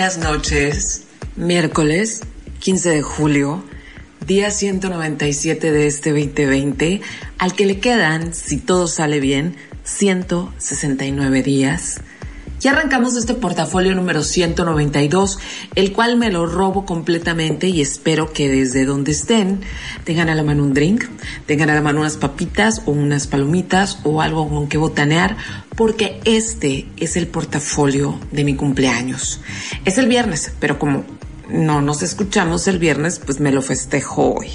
Buenas noches. Miércoles 15 de julio, día 197 de este 2020, al que le quedan, si todo sale bien, 169 días. Y arrancamos este portafolio número 192, el cual me lo robo completamente y espero que desde donde estén tengan a la mano un drink, tengan a la mano unas papitas o unas palomitas o algo con que botanear, porque este es el portafolio de mi cumpleaños. Es el viernes, pero como no nos escuchamos el viernes, pues me lo festejo hoy.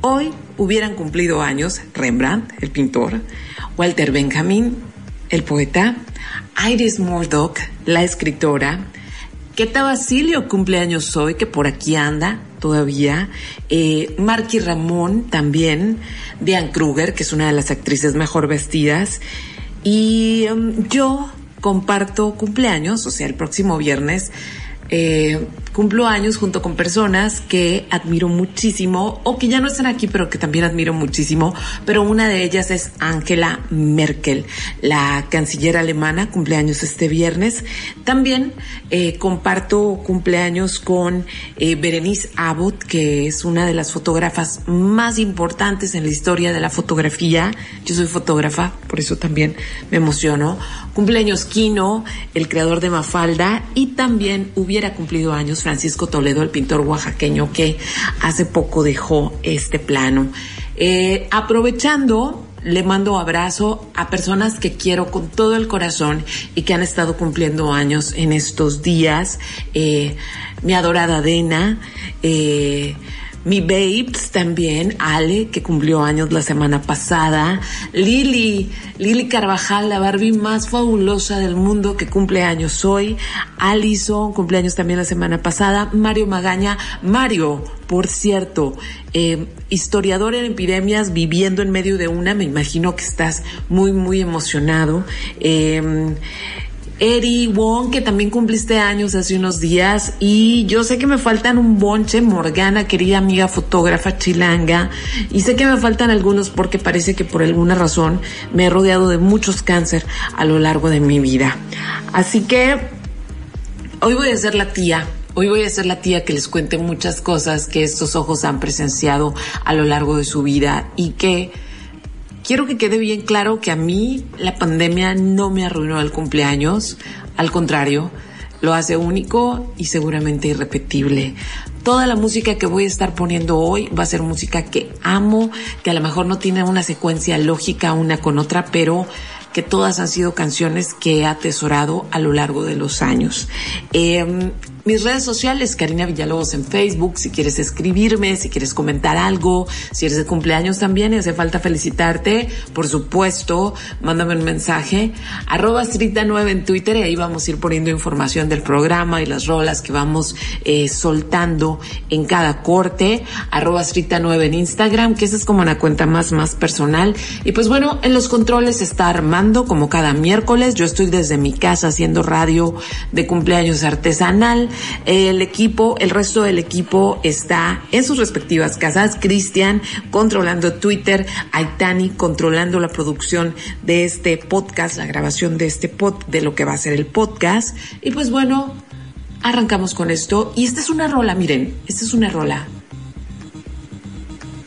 Hoy hubieran cumplido años Rembrandt, el pintor, Walter Benjamin, el poeta, Iris Murdoch, la escritora, Keta Basilio cumpleaños hoy, que por aquí anda todavía, eh, Marky Ramón también, Diane Kruger, que es una de las actrices mejor vestidas, y um, yo comparto cumpleaños, o sea, el próximo viernes eh, cumplo años junto con personas que admiro muchísimo o que ya no están aquí, pero que también admiro muchísimo. Pero una de ellas es Angela Merkel, la canciller alemana, cumpleaños este viernes. También eh, comparto cumpleaños con eh, Berenice Abbott, que es una de las fotógrafas más importantes en la historia de la fotografía. Yo soy fotógrafa, por eso también me emociono. Cumpleaños Kino, el creador de Mafalda, y también hubiera cumplido años Francisco Toledo, el pintor oaxaqueño que hace poco dejó este plano. Eh, aprovechando, le mando abrazo a personas que quiero con todo el corazón y que han estado cumpliendo años en estos días. Eh, mi adorada Dena, eh, mi babes también, Ale, que cumplió años la semana pasada, Lili, Lili Carvajal, la Barbie más fabulosa del mundo que cumple años hoy, Alison, cumpleaños también la semana pasada, Mario Magaña, Mario, por cierto, eh, historiador en epidemias, viviendo en medio de una, me imagino que estás muy, muy emocionado. Eh, Eri Wong, que también cumpliste años hace unos días. Y yo sé que me faltan un bonche, Morgana, querida amiga fotógrafa chilanga. Y sé que me faltan algunos porque parece que por alguna razón me he rodeado de muchos cáncer a lo largo de mi vida. Así que hoy voy a ser la tía. Hoy voy a ser la tía que les cuente muchas cosas que estos ojos han presenciado a lo largo de su vida y que quiero que quede bien claro que a mí la pandemia no me arruinó el cumpleaños, al contrario, lo hace único y seguramente irrepetible. Toda la música que voy a estar poniendo hoy va a ser música que amo, que a lo mejor no tiene una secuencia lógica una con otra, pero que todas han sido canciones que he atesorado a lo largo de los años. Eh, mis redes sociales, Karina Villalobos en Facebook, si quieres escribirme, si quieres comentar algo, si eres de cumpleaños también y hace falta felicitarte, por supuesto, mándame un mensaje, arroba Strita9 en Twitter y ahí vamos a ir poniendo información del programa y las rolas que vamos eh, soltando en cada corte, arroba Strita9 en Instagram, que esa es como una cuenta más, más personal. Y pues bueno, en los controles está Armando, como cada miércoles, yo estoy desde mi casa haciendo radio de cumpleaños artesanal, el equipo, el resto del equipo está en sus respectivas casas. Cristian controlando Twitter, Aitani controlando la producción de este podcast, la grabación de este pod, de lo que va a ser el podcast. Y pues bueno, arrancamos con esto. Y esta es una rola, miren, esta es una rola.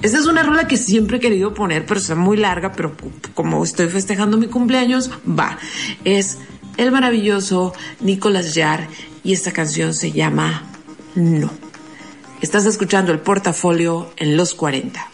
Esta es una rola que siempre he querido poner, pero está muy larga, pero como estoy festejando mi cumpleaños, va. Es el maravilloso Nicolas Jarre y esta canción se llama No. Estás escuchando el portafolio en los 40.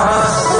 No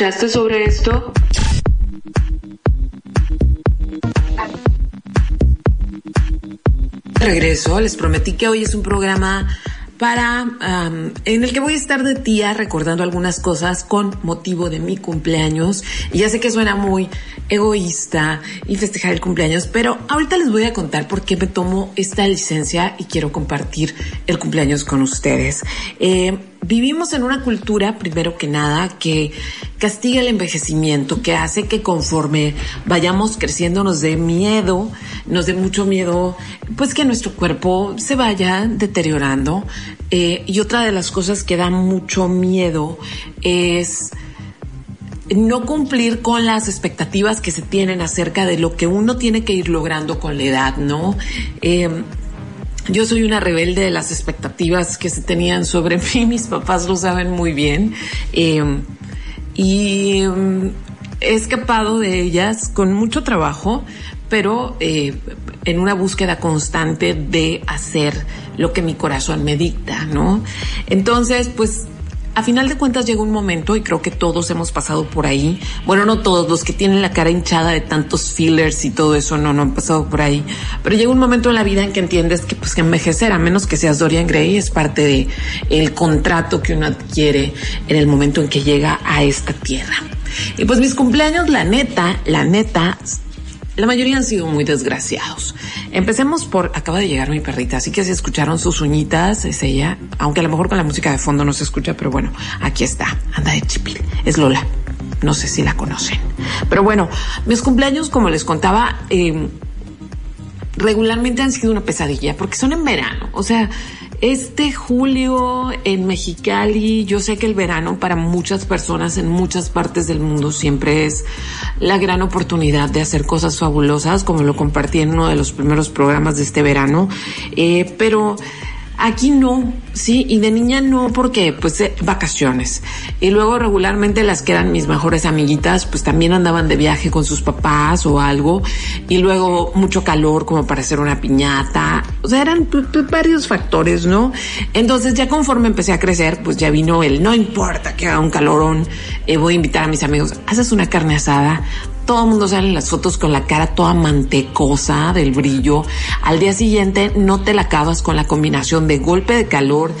escuchaste sobre esto? Regreso, les prometí que hoy es un programa para en el que voy a estar de tía recordando algunas cosas con motivo de mi cumpleaños. Y ya sé que suena muy egoísta y festejar el cumpleaños, pero ahorita les voy a contar por qué me tomo esta licencia y quiero compartir el cumpleaños con ustedes. Eh, vivimos en una cultura, primero que nada, que castiga el envejecimiento, que hace que conforme vayamos creciendo nos dé miedo, nos dé mucho miedo, pues que nuestro cuerpo se vaya deteriorando. Eh, y otra de las cosas que da mucho miedo es no cumplir con las expectativas que se tienen acerca de lo que uno tiene que ir logrando con la edad, ¿no? Eh, yo soy una rebelde de las expectativas que se tenían sobre mí, mis papás lo saben muy bien. Eh, y mm, he escapado de ellas con mucho trabajo, pero eh, en una búsqueda constante de hacer lo que mi corazón me dicta, ¿no? Entonces, pues a final de cuentas llega un momento, y creo que todos hemos pasado por ahí, bueno, no todos, los que tienen la cara hinchada de tantos fillers y todo eso, no, no han pasado por ahí, pero llega un momento en la vida en que entiendes que pues envejecer, a menos que seas Dorian Gray, es parte de contrato que uno adquiere en el momento en que llega a esta tierra. Y pues mis cumpleaños, la neta, la neta, la mayoría han sido muy desgraciados. Empecemos por, acaba de llegar mi perrita, así que si escucharon sus uñitas, es ella, aunque a lo mejor con la música de fondo no se escucha, pero bueno, aquí está, anda de chipil, es Lola. No sé si la conocen. Pero bueno, mis cumpleaños, como les contaba, eh, regularmente han sido una pesadilla porque son en verano. O sea, este julio en Mexicali, yo sé que el verano para muchas personas en muchas partes del mundo siempre es la gran oportunidad de hacer cosas fabulosas, como lo compartí en uno de los primeros programas de este verano, eh, pero Aquí no, sí, y de niña no porque pues eh, vacaciones. Y luego regularmente las que eran mis mejores amiguitas pues también andaban de viaje con sus papás o algo. Y luego mucho calor como para hacer una piñata. O sea, eran varios factores, ¿no? Entonces ya conforme empecé a crecer pues ya vino el no importa que haga un calorón, eh, voy a invitar a mis amigos, haces una carne asada, todo el mundo sale en las fotos con la cara toda mantecosa del brillo. Al día siguiente no te la acabas con la combinación de golpe de calor,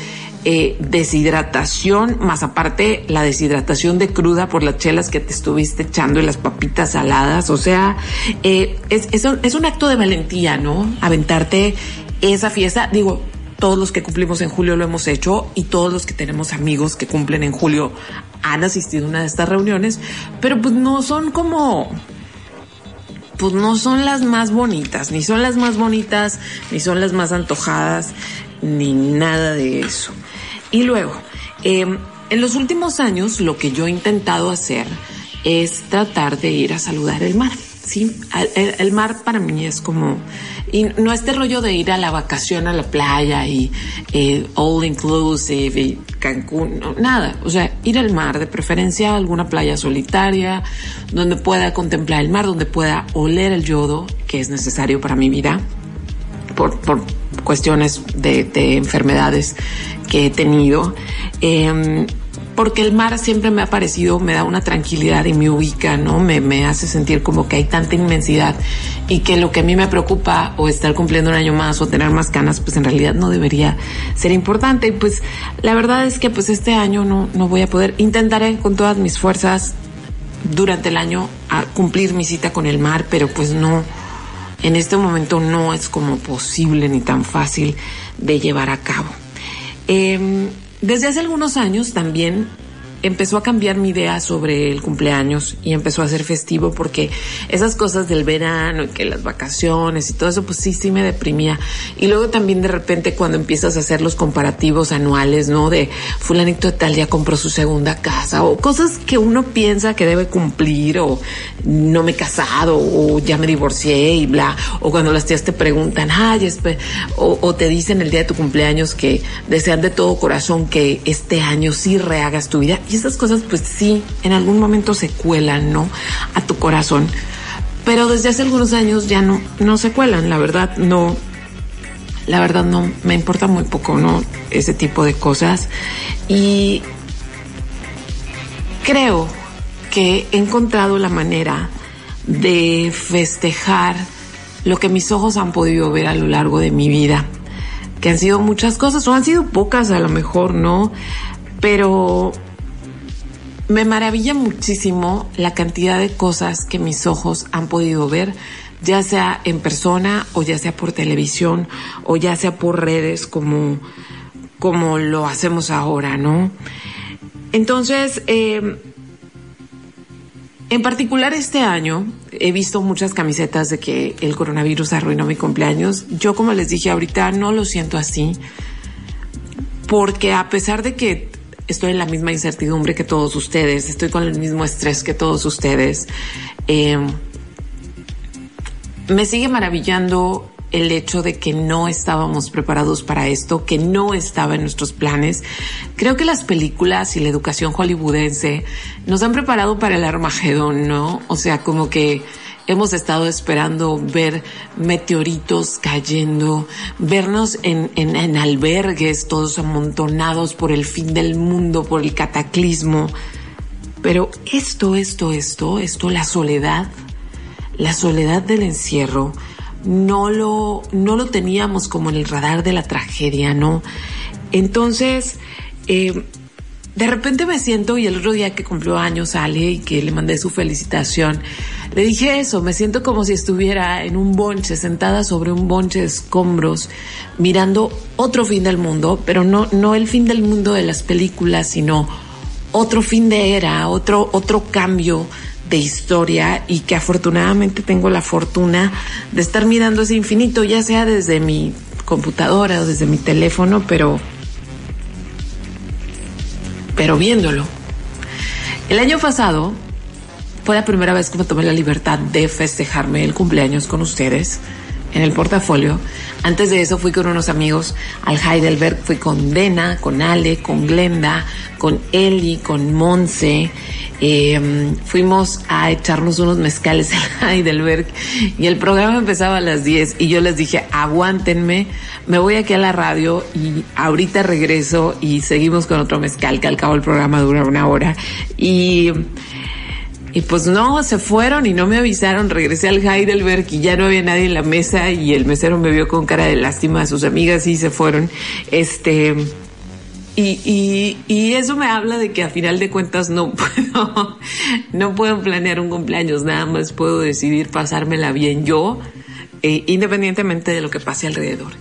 eh, deshidratación, más aparte la deshidratación de cruda por las chelas que te estuviste echando y las papitas saladas. O sea, eh, es, es, es un acto de valentía, ¿no? Aventarte esa fiesta. Digo, todos los que cumplimos en julio lo hemos hecho y todos los que tenemos amigos que cumplen en julio han asistido a una de estas reuniones, pero pues no son como pues no son las más bonitas, ni son las más bonitas, ni son las más antojadas, ni nada de eso. Y luego, em, en los últimos años lo que yo he intentado hacer es tratar de ir a saludar el mar. Sí, el, mar para mí es como, y no este rollo de ir a la vacación a la playa y eh, all inclusive y Cancún, nada, o sea, ir al mar, de preferencia alguna playa solitaria, donde pueda contemplar el mar, donde pueda oler el yodo, que es necesario para mi vida, por, por cuestiones de, de enfermedades que he tenido. Eh, porque el mar siempre me ha parecido, me da una tranquilidad y me ubica, ¿no? Me, me hace sentir como que hay tanta inmensidad y que lo que a mí me preocupa o estar cumpliendo un año más o tener más canas, pues en realidad no debería ser importante. Y pues la verdad es que pues este año no, no voy a poder, intentaré con todas mis fuerzas durante el año cumplir mi cita con el mar, pero pues no, en este momento no es como posible ni tan fácil de llevar a cabo. Eh, desde hace algunos años también empezó a cambiar mi idea sobre el cumpleaños y empezó a ser festivo porque esas cosas del verano y que las vacaciones y todo eso, pues sí, sí me deprimía. Y luego también de repente cuando empiezas a hacer los comparativos anuales, ¿no? De fulanito de tal ya compró su segunda casa o cosas que uno piensa que debe cumplir o no me he casado o ya me divorcié y bla. O cuando las tías te preguntan, ay, o, o te dicen el día de tu cumpleaños que desean de todo corazón que este año sí rehagas tu vida y esas cosas pues sí, en algún momento se cuelan, ¿no? A tu corazón. Pero desde hace algunos años ya no, no se cuelan, la verdad no, la verdad no, me importa muy poco, ¿no? Ese tipo de cosas. Y creo que he encontrado la manera de festejar lo que mis ojos han podido ver a lo largo de mi vida, que han sido muchas cosas, o han sido pocas a lo mejor, ¿no? Pero me maravilla muchísimo la cantidad de cosas que mis ojos han podido ver, ya sea en persona o ya sea por televisión o ya sea por redes como, como lo hacemos ahora, ¿no? Entonces, em, en particular este año he visto muchas camisetas de que el coronavirus arruinó mi cumpleaños. Yo, como les dije ahorita, no lo siento así, porque a pesar de que estoy en la misma incertidumbre que todos ustedes, estoy con el mismo estrés que todos ustedes. Eh, me sigue maravillando el hecho de que no estábamos preparados para esto, que no estaba en nuestros planes. Creo que las películas y la educación hollywoodense nos han preparado para el Armagedón, ¿no? O sea, como que hemos estado esperando ver meteoritos cayendo, vernos en, en, albergues todos amontonados por el fin del mundo, por el cataclismo. Pero esto, esto, esto, esto, la soledad, la soledad del encierro, no lo, no lo teníamos como en el radar de la tragedia, ¿no? Entonces, eh, de repente me siento y el otro día que cumplió años Ale y que le mandé su felicitación, le dije eso, me siento como si estuviera en un bonche, sentada sobre un bonche de escombros, mirando otro fin del mundo, pero no, no el fin del mundo de las películas, sino otro fin de era, otro, otro cambio de historia y que afortunadamente tengo la fortuna de estar mirando ese infinito, ya sea desde mi computadora o desde mi teléfono, pero pero viéndolo. El año pasado fue la primera vez que me tomé la libertad de festejarme el cumpleaños con ustedes en el portafolio. Antes de eso fui con unos amigos al Heidelberg, fui con Dena, con Ale, con Glenda, con Eli, con Monse. Em, fuimos a echarnos unos mezcales al Heidelberg y el programa empezaba a las 10 y yo les dije, aguántenme, me voy aquí a la radio y ahorita regreso y seguimos con otro mezcal que al cabo el programa dura una hora. Y, y pues no, se fueron y no me avisaron. Regresé al Heidelberg y ya no había nadie en la mesa y el mesero me vio con cara de lástima a sus amigas y se fueron. Este, y, y, y, eso me habla de que a final de cuentas no puedo, no puedo planear un cumpleaños, nada más puedo decidir pasármela bien yo eh, independientemente de lo que pase alrededor.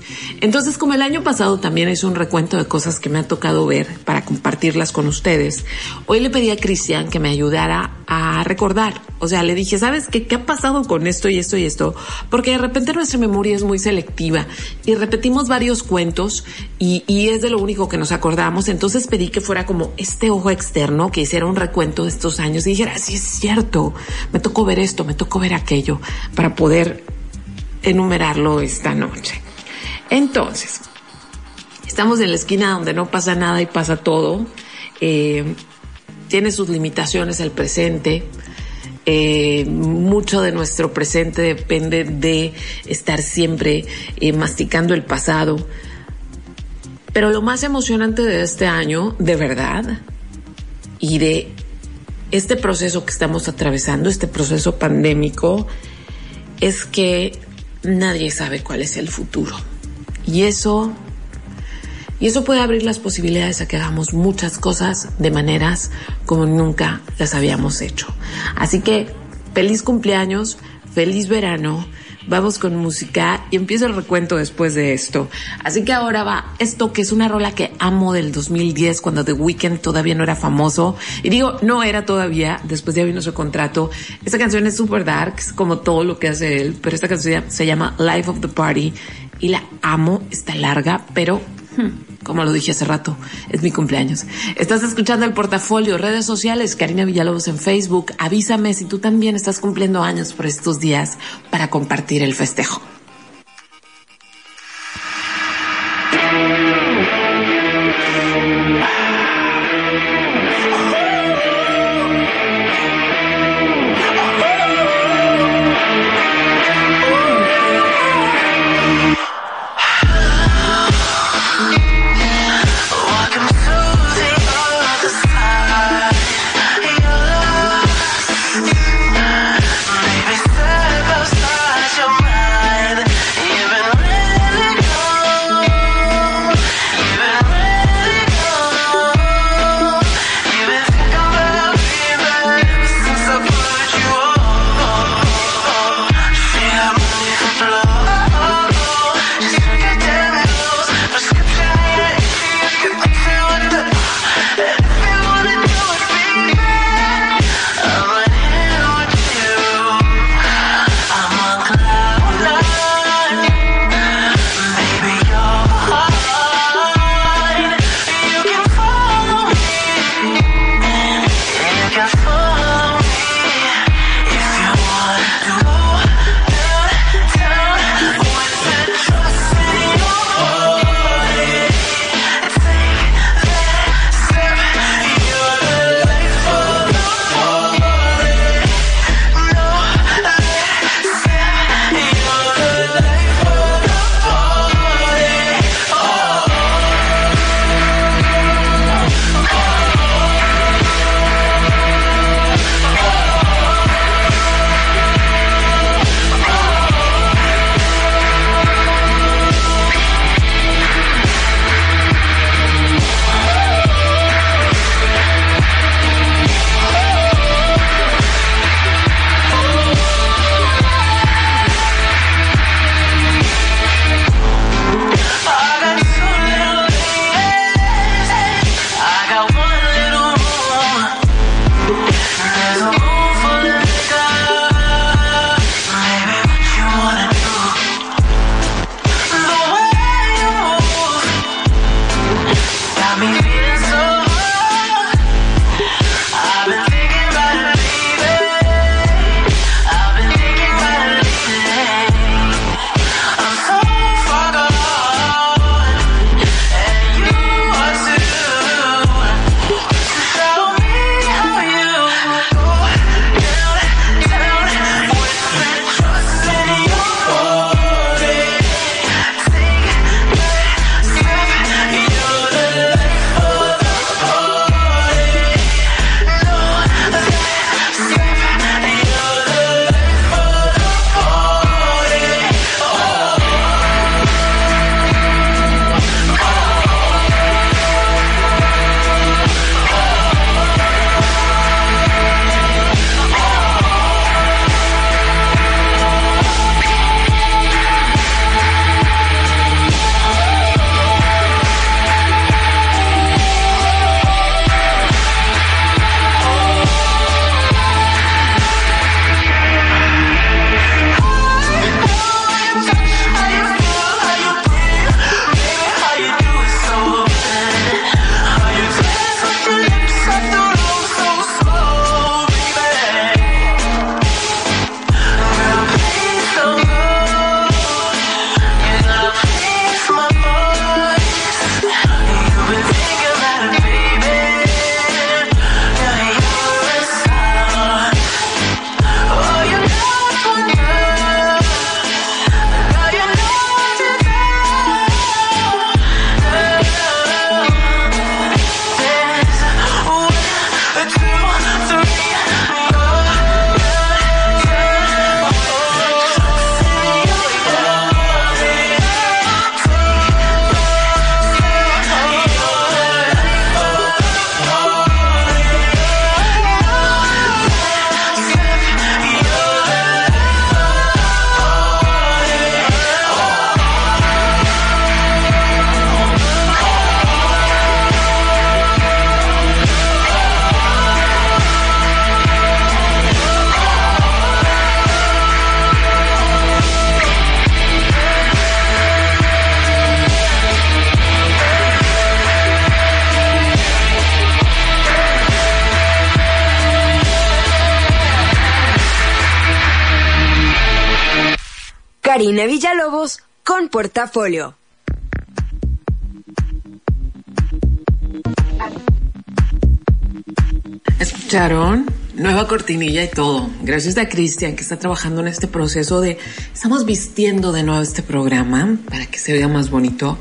Entonces, como el año pasado también es un recuento de cosas que me ha tocado ver para compartirlas con ustedes, hoy le pedí a Cristian que me ayudara a recordar. O sea, le dije, ¿sabes qué? ¿Qué ha pasado con esto y esto y esto? Porque de repente nuestra memoria es muy selectiva y repetimos varios cuentos y, y es de lo único que nos acordamos. Entonces pedí que fuera como este ojo externo, que hiciera un recuento de estos años y dijera, sí es cierto, me tocó ver esto, me tocó ver aquello, para poder enumerarlo esta noche. Entonces, estamos en la esquina donde no pasa nada y pasa todo. Eh, tiene sus limitaciones el presente. Eh, mucho de nuestro presente depende de estar siempre eh, masticando el pasado. Pero lo más emocionante de este año, de verdad, y de este proceso que estamos atravesando, este proceso pandémico, es que nadie sabe cuál es el futuro. Y eso, y eso puede abrir las posibilidades a que hagamos muchas cosas de maneras como nunca las habíamos hecho. Así que feliz cumpleaños, feliz verano, vamos con música y empiezo el recuento después de esto. Así que ahora va esto que es una rola que amo del 2010 cuando The Weeknd todavía no era famoso. Y digo, no era todavía, después ya vino su contrato. Esta canción es super dark, como todo lo que hace él, pero esta canción se llama Life of the Party y la amo, está larga, pero... Hmm, como lo dije hace rato, es mi cumpleaños. Estás escuchando el portafolio, redes sociales, Karina Villalobos en Facebook. Avísame si tú también estás cumpliendo años por estos días para compartir el festejo. Karina Villalobos con Portafolio. ¿Escucharon? Nueva cortinilla y todo. Gracias a Cristian que está trabajando en este proceso de estamos vistiendo de nuevo este programa para que se vea más bonito.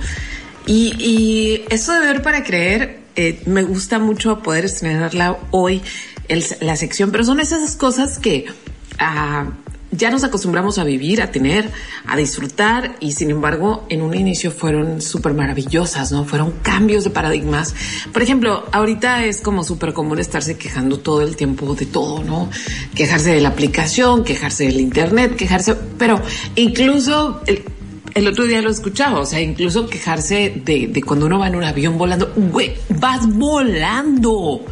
Y, eso de ver para creer, eh, me gusta mucho poder estrenarla hoy, la sección, pero son esas cosas que ah, ya nos acostumbramos a vivir, a tener, a disfrutar y sin embargo en un inicio fueron súper maravillosas, ¿no? Fueron cambios de paradigmas. Por ejemplo, ahorita es como súper común estarse quejando todo el tiempo de todo, ¿no? Quejarse de la aplicación, quejarse del internet, quejarse, pero incluso... El, otro día lo escuchaba, o sea, incluso quejarse de, de cuando uno va en un avión volando, güey, vas volando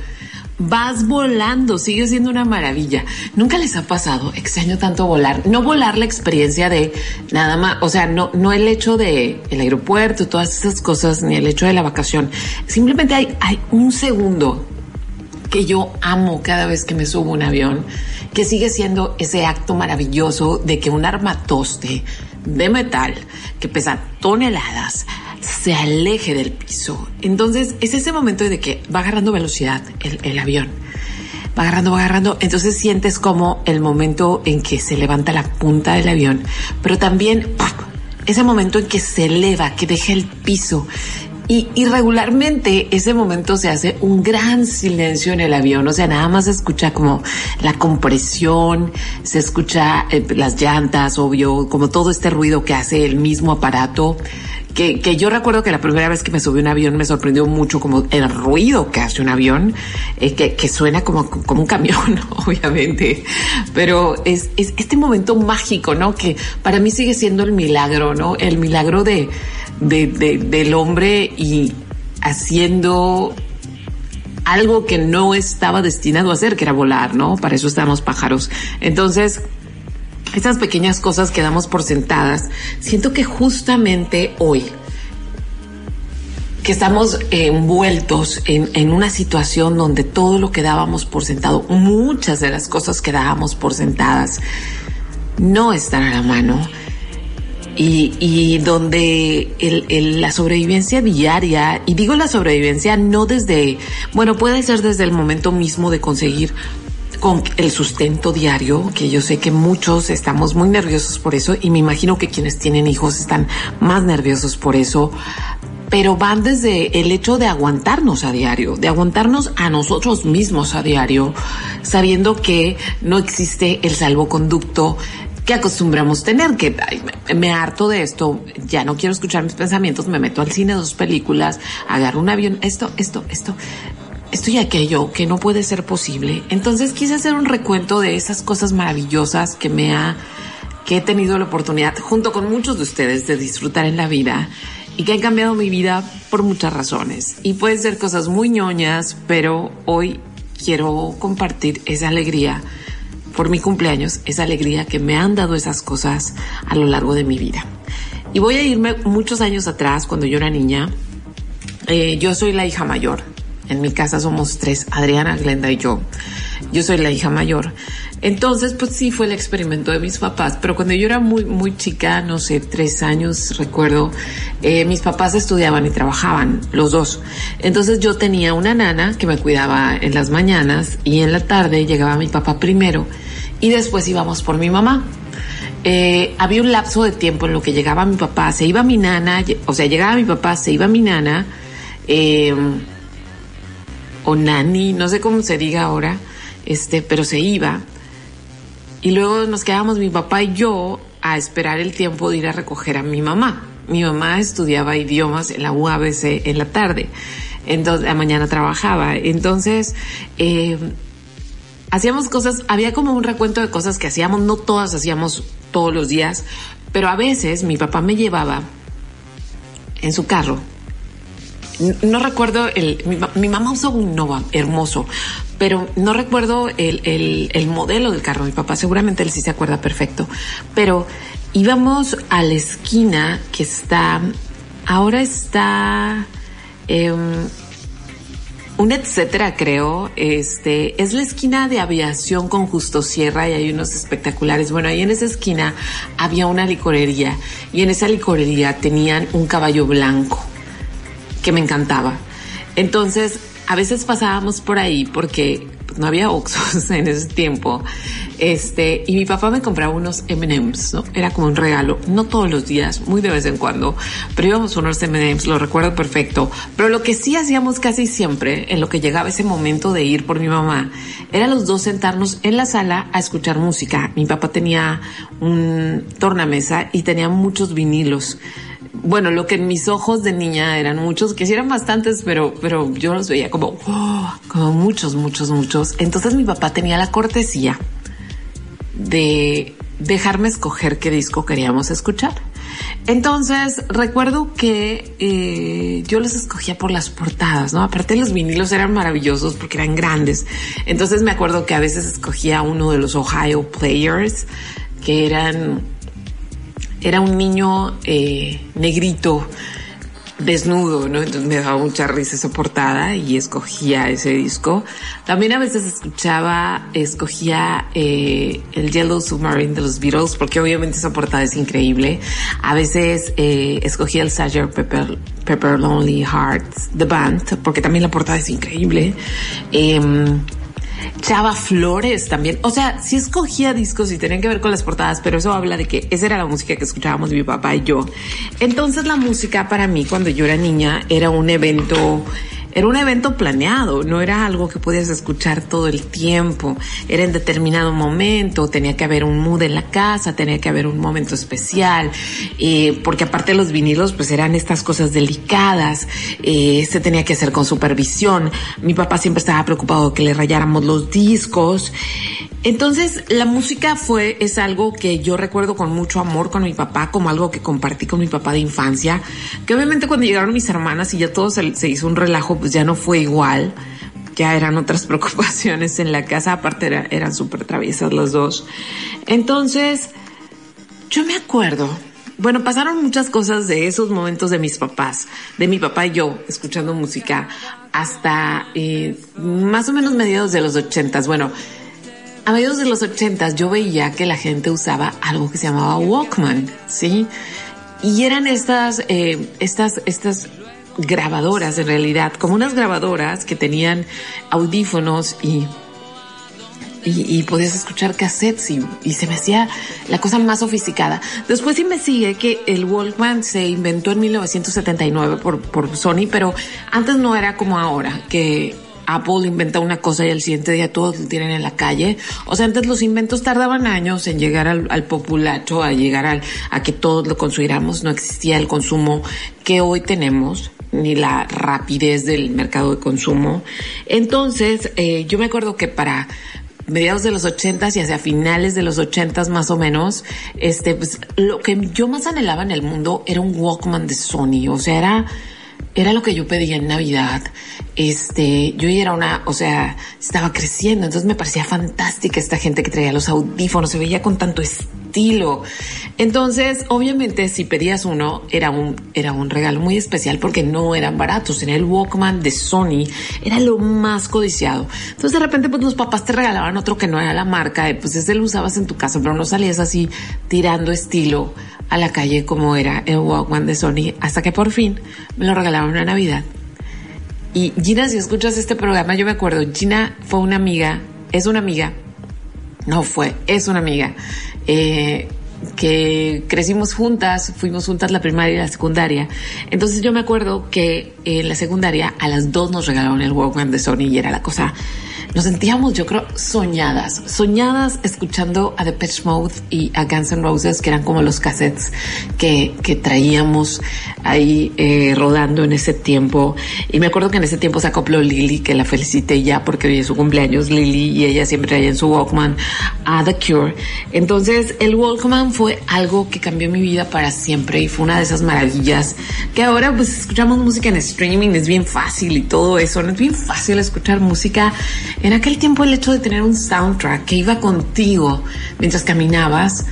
vas volando, sigue siendo una maravilla. Nunca les ha pasado, extraño tanto volar, no volar la experiencia de nada más, o sea, no, no el hecho de el aeropuerto, todas esas cosas, ni el hecho de la vacación. Simplemente hay, hay un segundo que yo amo cada vez que me subo un avión, que sigue siendo ese acto maravilloso de que un armatoste de metal que pesa toneladas se aleje del piso. Entonces es ese momento de que va agarrando velocidad el, el avión. Va agarrando, va agarrando. Entonces sientes como el momento en que se levanta la punta del avión, pero también ese momento en que se eleva, que deja el piso. Y, y, regularmente ese momento se hace un gran silencio en el avión, o sea, nada más se escucha como la compresión, se escucha eh, las llantas, obvio, como todo este ruido que hace el mismo aparato que, que, yo recuerdo que la primera vez que me subí a un avión me sorprendió mucho como el ruido que hace un avión, eh, que, que, suena como, como un camión, obviamente, pero es, es este momento mágico, ¿no? Que para mí sigue siendo el milagro, ¿no? El milagro de, de, de del hombre y haciendo algo que no estaba destinado a hacer, que era volar, ¿no? Para eso estamos pájaros. Entonces, esas pequeñas cosas que damos por sentadas, siento que justamente hoy, que estamos envueltos en, una situación donde todo lo que dábamos por sentado, muchas de las cosas que dábamos por sentadas, no están a la mano. Y, donde la sobrevivencia diaria, y digo la sobrevivencia no desde, bueno, puede ser desde el momento mismo de conseguir con el sustento diario, que yo sé que muchos estamos muy nerviosos por eso y me imagino que quienes tienen hijos están más nerviosos por eso, pero van desde el hecho de aguantarnos a diario, de aguantarnos a nosotros mismos a diario, sabiendo que no existe el salvoconducto que acostumbramos tener, que me, me, harto de esto, ya no quiero escuchar mis pensamientos, me meto al cine, dos películas, agarro un avión, esto, esto, esto esto y aquello que no puede ser posible. Entonces quise hacer un recuento de esas cosas maravillosas que me ha, que he tenido la oportunidad junto con muchos de ustedes de disfrutar en la vida y que han cambiado mi vida por muchas razones. Y pueden ser cosas muy ñoñas, pero hoy quiero compartir esa alegría por mi cumpleaños, esa alegría que me han dado esas cosas a lo largo de mi vida. Y voy a irme muchos años atrás, cuando yo era niña. Eh, yo soy la hija mayor en mi casa somos tres, Adriana, Glenda y yo. Yo soy la hija mayor. Entonces, pues sí fue el experimento de mis papás, pero cuando yo era muy, muy chica, no sé, tres años, recuerdo, eh, mis papás estudiaban y trabajaban, los dos. Entonces yo tenía una nana que me cuidaba en las mañanas y en la tarde llegaba mi papá primero y después íbamos por mi mamá. Eh, había un lapso de tiempo en lo que llegaba mi papá, se iba mi nana, o sea, llegaba mi papá, se iba mi nana, eh, o nani, no sé cómo se diga ahora, este, pero se iba. Y luego nos quedábamos mi papá y yo a esperar el tiempo de ir a recoger a mi mamá. Mi mamá estudiaba idiomas en la UABC en la tarde, entonces la mañana trabajaba. Entonces, eh, hacíamos cosas, había como un recuento de cosas que hacíamos, no todas hacíamos todos los días, pero a veces mi papá me llevaba en su carro no recuerdo el, mi, mamá usó un Nova hermoso, pero no recuerdo el, el, el, modelo del carro. Mi papá seguramente él sí se acuerda perfecto, pero íbamos a la esquina que está, ahora está, eh, un etcétera, creo. Este es la esquina de aviación con Justo Sierra y hay unos espectaculares. Bueno, ahí en esa esquina había una licorería y en esa licorería tenían un caballo blanco que me encantaba. Entonces, a veces pasábamos por ahí porque no había Oxos en ese tiempo. Este, y mi papá me compraba unos M&M's, ¿no? Era como un regalo, no todos los días, muy de vez en cuando, pero íbamos unos M&M's, lo recuerdo perfecto. Pero lo que sí hacíamos casi siempre, en lo que llegaba ese momento de ir por mi mamá, era los dos sentarnos en la sala a escuchar música. Mi papá tenía un tornamesa y tenía muchos vinilos bueno, lo que en mis ojos de niña eran muchos, que sí eran bastantes, pero, pero yo los veía como, oh, como muchos, muchos, muchos. Entonces mi papá tenía la cortesía de dejarme escoger qué disco queríamos escuchar. Entonces recuerdo que eh, yo los escogía por las portadas, ¿no? Aparte los vinilos eran maravillosos porque eran grandes. Entonces me acuerdo que a veces escogía uno de los Ohio Players, que eran era un niño eh, negrito, desnudo, ¿no? Entonces me daba mucha risa esa portada y escogía ese disco. También a veces escuchaba, escogía eh, el Yellow Submarine de los Beatles, porque obviamente esa portada es increíble. A veces eh, escogía el Sgt. Pepper, Pepper Lonely Hearts, The Band, porque también la portada es increíble. Eh, Chava Flores también. O sea, sí escogía discos y tenían que ver con las portadas, pero eso habla de que esa era la música que escuchábamos mi papá y yo. Entonces la música para mí cuando yo era niña era un evento era un evento planeado, no era algo que podías escuchar todo el tiempo, era en determinado momento, tenía que haber un mood en la casa, tenía que haber un momento especial, eh, porque aparte los vinilos pues eran estas cosas delicadas, eh, se tenía que hacer con supervisión, mi papá siempre estaba preocupado que le rayáramos los discos, entonces, la música fue, es algo que yo recuerdo con mucho amor con mi papá, como algo que compartí con mi papá de infancia, que obviamente cuando llegaron mis hermanas y ya todo se, hizo un relajo, pues ya no fue igual, ya eran otras preocupaciones en la casa, aparte eran súper traviesas las dos. Entonces, yo me acuerdo, bueno, pasaron muchas cosas de esos momentos de mis papás, de mi papá y yo, escuchando música, hasta eh, más o menos mediados de los ochentas. Bueno, a mediados de los ochentas yo veía que la gente usaba algo que se llamaba Walkman, ¿sí? Y eran estas, eh, estas, estas grabadoras en realidad, como unas grabadoras que tenían audífonos y y, podías escuchar cassettes y, y, se me hacía la cosa más sofisticada. Después sigue que el Walkman se inventó en 1979 por, por Sony, pero antes no era como ahora, que Apple inventa una cosa y al siguiente día todos lo tienen en la calle. O sea, antes los inventos tardaban años en llegar al, populacho, a llegar al, a que todos lo consumiéramos. No existía el consumo que hoy tenemos ni la rapidez del mercado de consumo. Entonces, eh, yo me acuerdo que para mediados de los ochentas y hacia finales de los ochentas más o menos, este, pues, lo que yo más anhelaba en el mundo era un Walkman de Sony. O sea, era, era lo que yo pedía en Navidad. Este, yo era una, o sea, estaba creciendo, entonces me parecía fantástica esta gente que traía los audífonos, se veía con tanto estilo. Entonces, obviamente, si pedías uno, era un, era un regalo muy especial porque no eran baratos. En el Walkman de Sony era lo más codiciado. Entonces, de repente, pues los papás te regalaban otro que no era la marca, pues ese lo usabas en tu casa, pero no salías así tirando estilo a la calle como era el Walkman de Sony hasta que por fin me lo regalaron una Navidad. Y Gina, si escuchas este programa, yo me acuerdo, Gina fue una amiga, es una amiga, no fue, es una amiga, eh, que crecimos juntas, fuimos juntas la primaria y la secundaria. Entonces yo me acuerdo que en la secundaria a las dos nos regalaron el Walkman de Sony y era la cosa nos sentíamos, yo creo, soñadas, soñadas escuchando a The Pitch Mode y a Guns N' Roses, que eran como los cassettes que, que traíamos ahí eh, rodando en ese tiempo. Y me acuerdo que en ese tiempo se acopló Lily, que la felicité ya porque hoy es su cumpleaños, Lily, y ella siempre traía en su Walkman a The Cure. Entonces, el Walkman fue algo que cambió mi vida para siempre y fue una de esas maravillas que ahora pues escuchamos música en streaming, es bien fácil y todo eso, no es bien fácil escuchar música en aquel tiempo el hecho de tener un soundtrack que iba contigo mientras caminabas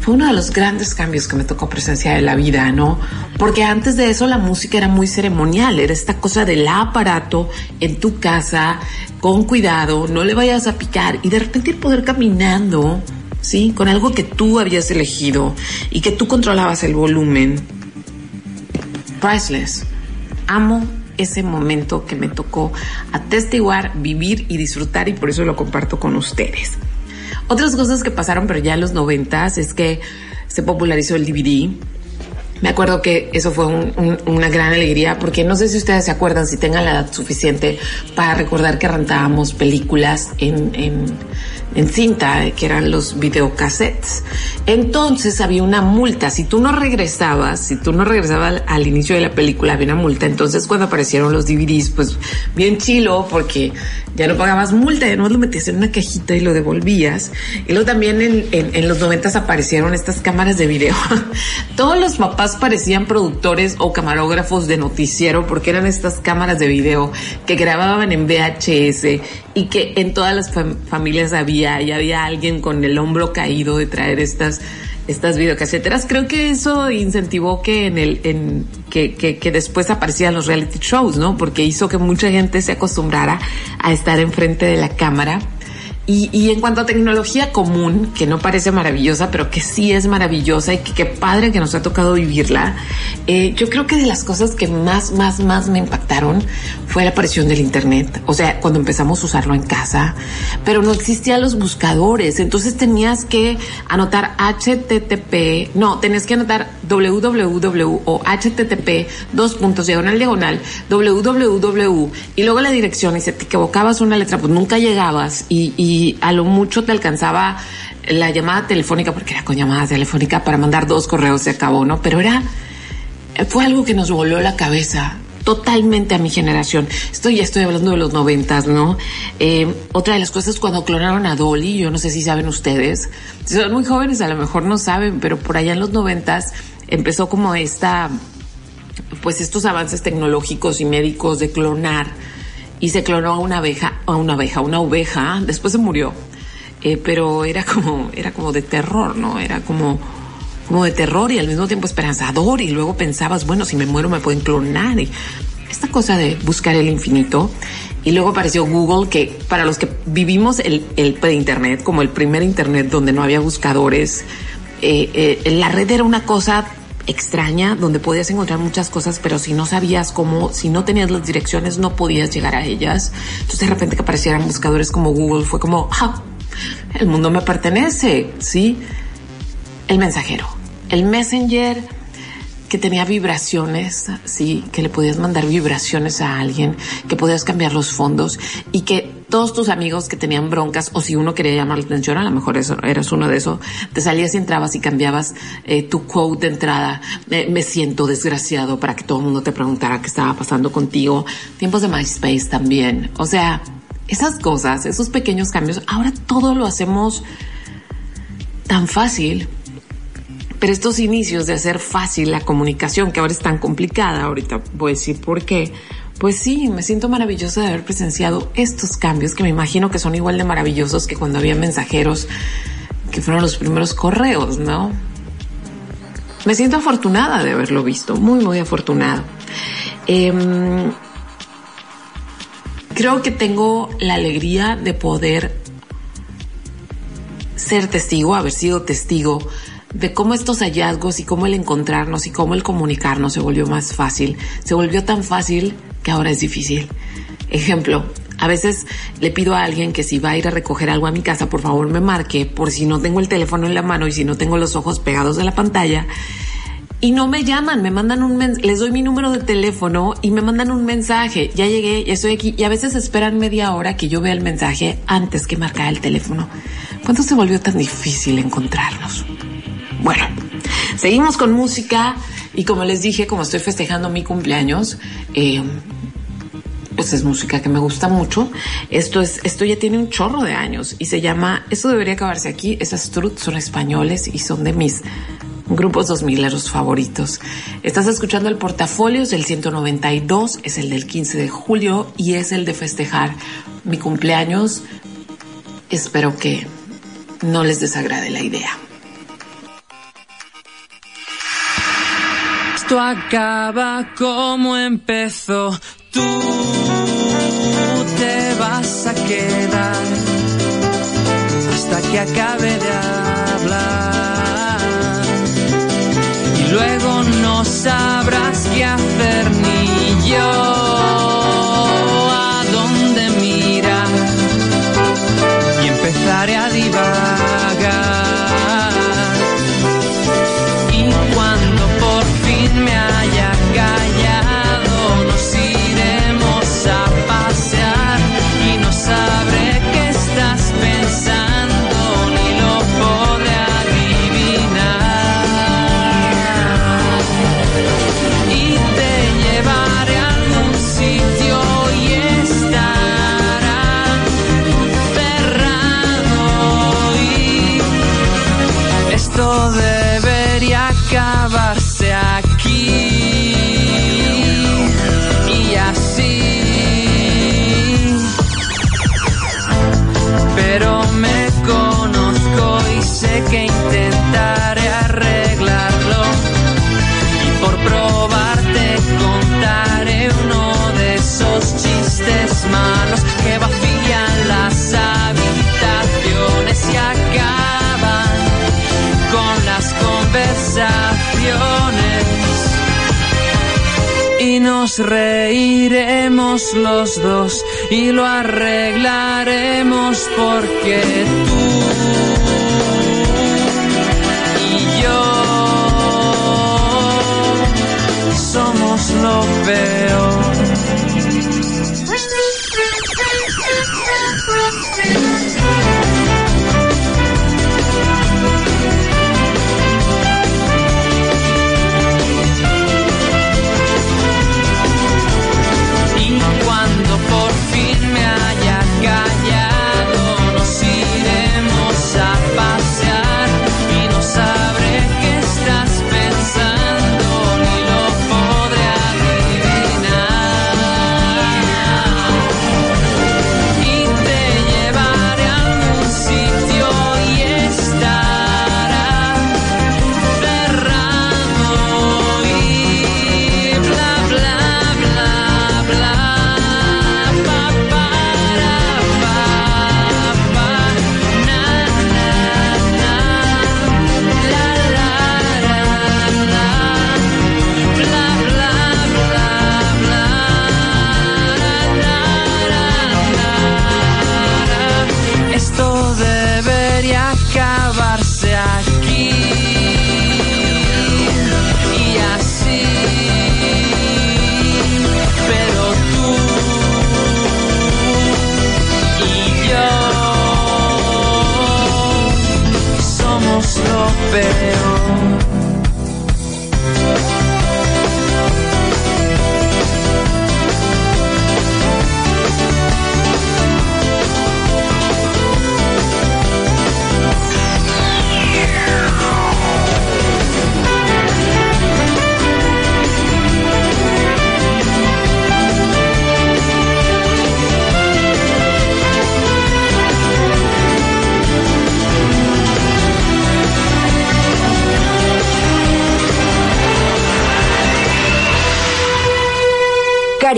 fue uno de los grandes cambios que me tocó presenciar en la vida, ¿no? Porque antes de eso la música era muy ceremonial, era esta cosa del aparato en tu casa, con cuidado, no le vayas a picar y de repente ir poder caminando, ¿sí? Con algo que tú habías elegido y que tú controlabas el volumen. Priceless. Amo ese momento que me tocó atestiguar, vivir y disfrutar y por eso lo comparto con ustedes. Otras cosas que pasaron, pero ya en los noventas, es que se popularizó el DVD. Me acuerdo que eso fue una gran alegría porque no sé si ustedes se acuerdan, si tengan la edad suficiente para recordar que rentábamos películas en, en en cinta, que eran los videocassettes. Entonces había una multa. Si tú no regresabas, si tú no regresabas al, inicio de la película, había una multa. Entonces cuando aparecieron los DVDs, pues bien chilo, porque ya no pagabas multa, ya no lo metías en una cajita y lo devolvías. Y luego también en, en los noventas aparecieron estas cámaras de video. Todos los papás parecían productores o camarógrafos de noticiero porque eran estas cámaras de video que grababan en VHS y que en todas las familias había y había alguien con el hombro caído de traer estas estas videocaseteras. Creo que eso incentivó que en el en que, que, que después aparecían los reality shows, ¿no? Porque hizo que mucha gente se acostumbrara a estar enfrente de la cámara y, y, en cuanto a tecnología común, que no parece maravillosa, pero que sí es maravillosa y que padre que nos ha tocado vivirla, eh, yo creo que de las cosas que más, más, más me impactaron fue la aparición del Internet. O sea, cuando empezamos a usarlo en casa, pero no existían los buscadores. Entonces tenías que anotar HTTP, no, tenías que anotar www o HTTP, dos puntos, diagonal, diagonal, www, y luego la dirección y si te equivocabas una letra, pues nunca llegabas y a lo mucho te alcanzaba la llamada telefónica, porque era con llamada telefónica, para mandar dos correos, se acabó, ¿no? Pero era, fue algo que nos voló la cabeza totalmente a mi generación. Estoy, ya estoy hablando de los noventas, ¿no? Eh, otra de las cosas cuando clonaron a Dolly, yo no sé si saben ustedes, si son muy jóvenes a lo mejor no saben, pero por allá en los noventas empezó como esta, pues estos avances tecnológicos y médicos de clonar y se clonó a una abeja, a una abeja, una oveja, después se murió, eh, pero era como, era como de terror, ¿no? Era como, como de terror y al mismo tiempo esperanzador y luego pensabas, bueno, si me muero me pueden clonar y esta cosa de buscar el infinito. Y luego apareció Google, que para los que vivimos el, el pre-internet, como el primer internet donde no había buscadores, eh, eh, la red era una cosa extraña donde podías encontrar muchas cosas, pero si no sabías cómo, si no tenías las direcciones, no podías llegar a ellas. Entonces de repente que aparecieran buscadores como Google fue como, ah, el mundo me pertenece, ¿sí? El mensajero, el messenger que tenía vibraciones, sí, que le podías mandar vibraciones a alguien, que podías cambiar los fondos y que todos tus amigos que tenían broncas o si uno quería llamar la atención, a lo mejor eras uno de esos, te salías y entrabas y cambiabas eh, tu quote de entrada, me siento desgraciado para que todo el mundo te preguntara qué estaba pasando contigo. Tiempos de MySpace también. O sea, esas cosas, esos pequeños cambios, ahora todo lo hacemos tan fácil pero estos inicios de hacer fácil la comunicación, que ahora es tan complicada, ahorita voy a decir por qué, pues sí, me siento maravillosa de haber presenciado estos cambios que me imagino que son igual de maravillosos que cuando había mensajeros que fueron los primeros correos, ¿no? Me siento afortunada de haberlo visto, muy, muy afortunada. Em, creo que tengo la alegría de poder ser testigo, haber sido testigo de cómo estos hallazgos y cómo el encontrarnos y cómo el comunicarnos se volvió más fácil. Se volvió tan fácil que ahora es difícil. Ejemplo, a veces le pido a alguien que si va a ir a recoger algo a mi casa, por favor me marque por si no tengo el teléfono en la mano y si no tengo los ojos pegados de la pantalla. Y no me llaman, me mandan un les doy mi número de teléfono y me mandan un mensaje. Ya llegué, ya estoy aquí. Y a veces esperan media hora que yo vea el mensaje antes que marcar el teléfono. ¿Cuándo se volvió tan difícil encontrarnos? Bueno, seguimos con música y como les dije, como estoy festejando mi cumpleaños, eh, pues es música que me gusta mucho. Esto es, esto ya tiene un chorro de años y se llama, esto debería acabarse aquí, esas truth son españoles y son de mis grupos dos mileros favoritos. Estás escuchando el portafolio, es el 192, es el del 15 de julio y es el de festejar mi cumpleaños. Espero que no les desagrade la idea. Esto acaba como empezó. Tú te vas a quedar hasta que acabe de hablar. Y luego no sabrás qué hacer ni yo. empezaré a divagar. Nos reiremos los dos y lo arreglaremos porque tú y yo somos lo peor.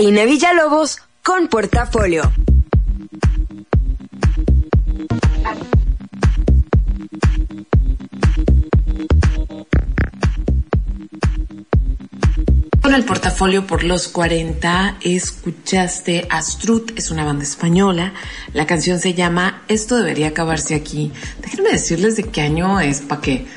Karina Villalobos con Portafolio. Con el portafolio por los 40 escuchaste Astrut, es una banda española. La canción se llama Esto debería acabarse aquí. Déjenme decirles de qué año es para que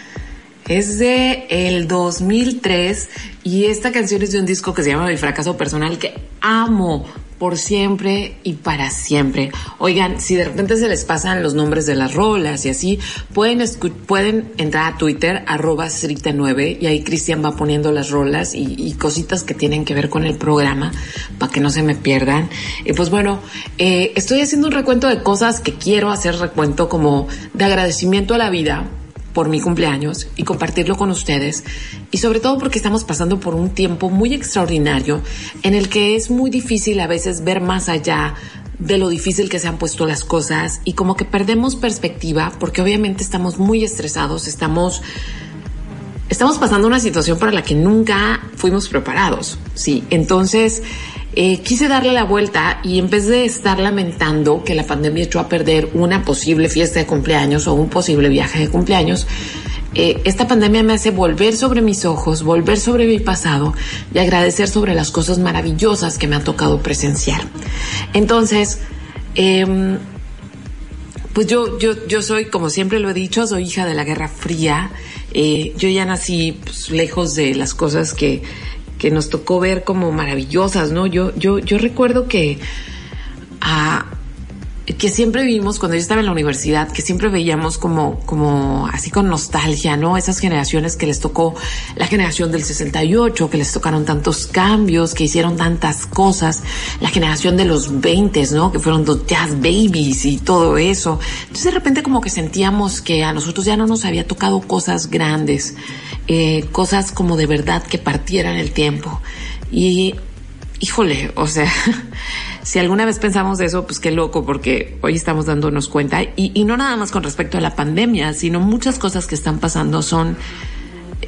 es de el 2003 y esta canción es de un disco que se llama Mi fracaso personal que amo por siempre y para siempre. Oigan, si de repente se les pasan los nombres de las rolas y así, pueden, pueden entrar a Twitter, arroba 9 y ahí Cristian va poniendo las rolas y, cositas que tienen que ver con el programa para que no se me pierdan. Y pues bueno, eh, estoy haciendo un recuento de cosas que quiero hacer recuento como de agradecimiento a la vida por mi cumpleaños y compartirlo con ustedes y sobre todo porque estamos pasando por un tiempo muy extraordinario en el que es muy difícil a veces ver más allá de lo difícil que se han puesto las cosas y como que perdemos perspectiva porque obviamente estamos muy estresados, estamos estamos pasando una situación para la que nunca fuimos preparados, sí. Entonces, eh, quise darle la vuelta y en vez de estar lamentando que la pandemia echó a perder una posible fiesta de cumpleaños o un posible viaje de cumpleaños, eh, esta pandemia me hace volver sobre mis ojos, volver sobre mi pasado y agradecer sobre las cosas maravillosas que me ha tocado presenciar. Entonces, em, pues yo, yo, yo soy, como siempre lo he dicho, soy hija de la Guerra Fría. Eh, yo ya nací pues, lejos de las cosas que, que nos tocó ver como maravillosas, ¿no? Yo, yo, yo recuerdo que a, que siempre vimos cuando yo estaba en la universidad, que siempre veíamos como, como así con nostalgia, ¿no? Esas generaciones que les tocó la generación del 68, que les tocaron tantos cambios, que hicieron tantas cosas, la generación de los 20, ¿no? Que fueron los jazz babies y todo eso. Entonces de repente como que sentíamos que a nosotros ya no nos había tocado cosas grandes, eh, cosas como de verdad que partieran el tiempo. Y, híjole, o sea, si alguna vez pensamos eso, pues qué loco, porque hoy estamos dándonos cuenta, y, y no nada más con respecto a la pandemia, sino muchas cosas que están pasando son,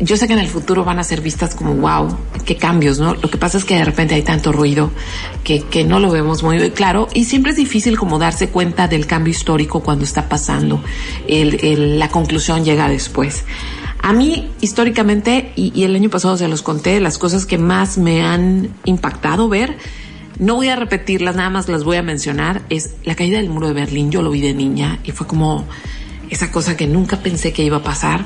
yo sé que en el futuro van a ser vistas como, wow, qué cambios, ¿no? Lo que pasa es que de repente hay tanto ruido que, que no lo vemos muy claro y siempre es difícil como darse cuenta del cambio histórico cuando está pasando. El, el, la conclusión llega después. A mí, históricamente, y, el año pasado se los conté, las cosas que más me han impactado ver, no voy a repetirlas, nada más las voy a mencionar, es la caída del muro de Berlín. Yo lo vi de niña y fue como esa cosa que nunca pensé que iba a pasar.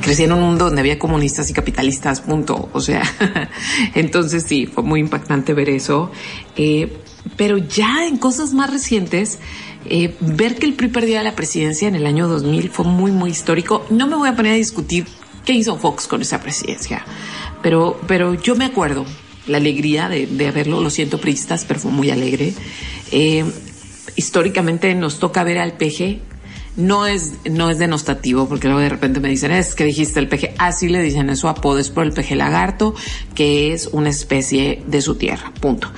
Crecí en un mundo donde había comunistas y capitalistas, punto. O sea, entonces sí, fue muy impactante ver eso. Eh, pero ya en cosas más recientes, eh, ver que el PRI perdía la presidencia en el año 2000 fue muy, muy histórico. No me voy a poner a discutir qué hizo Fox con esa presidencia, pero, pero yo me acuerdo la alegría de, de verlo, lo siento priistas, pero fue muy alegre. Eh, históricamente nos toca ver al peje no es, no es denostativo, porque luego de repente me dicen, es que dijiste el peje, así le dicen eso a es por el peje lagarto, que es una especie de su tierra, punto.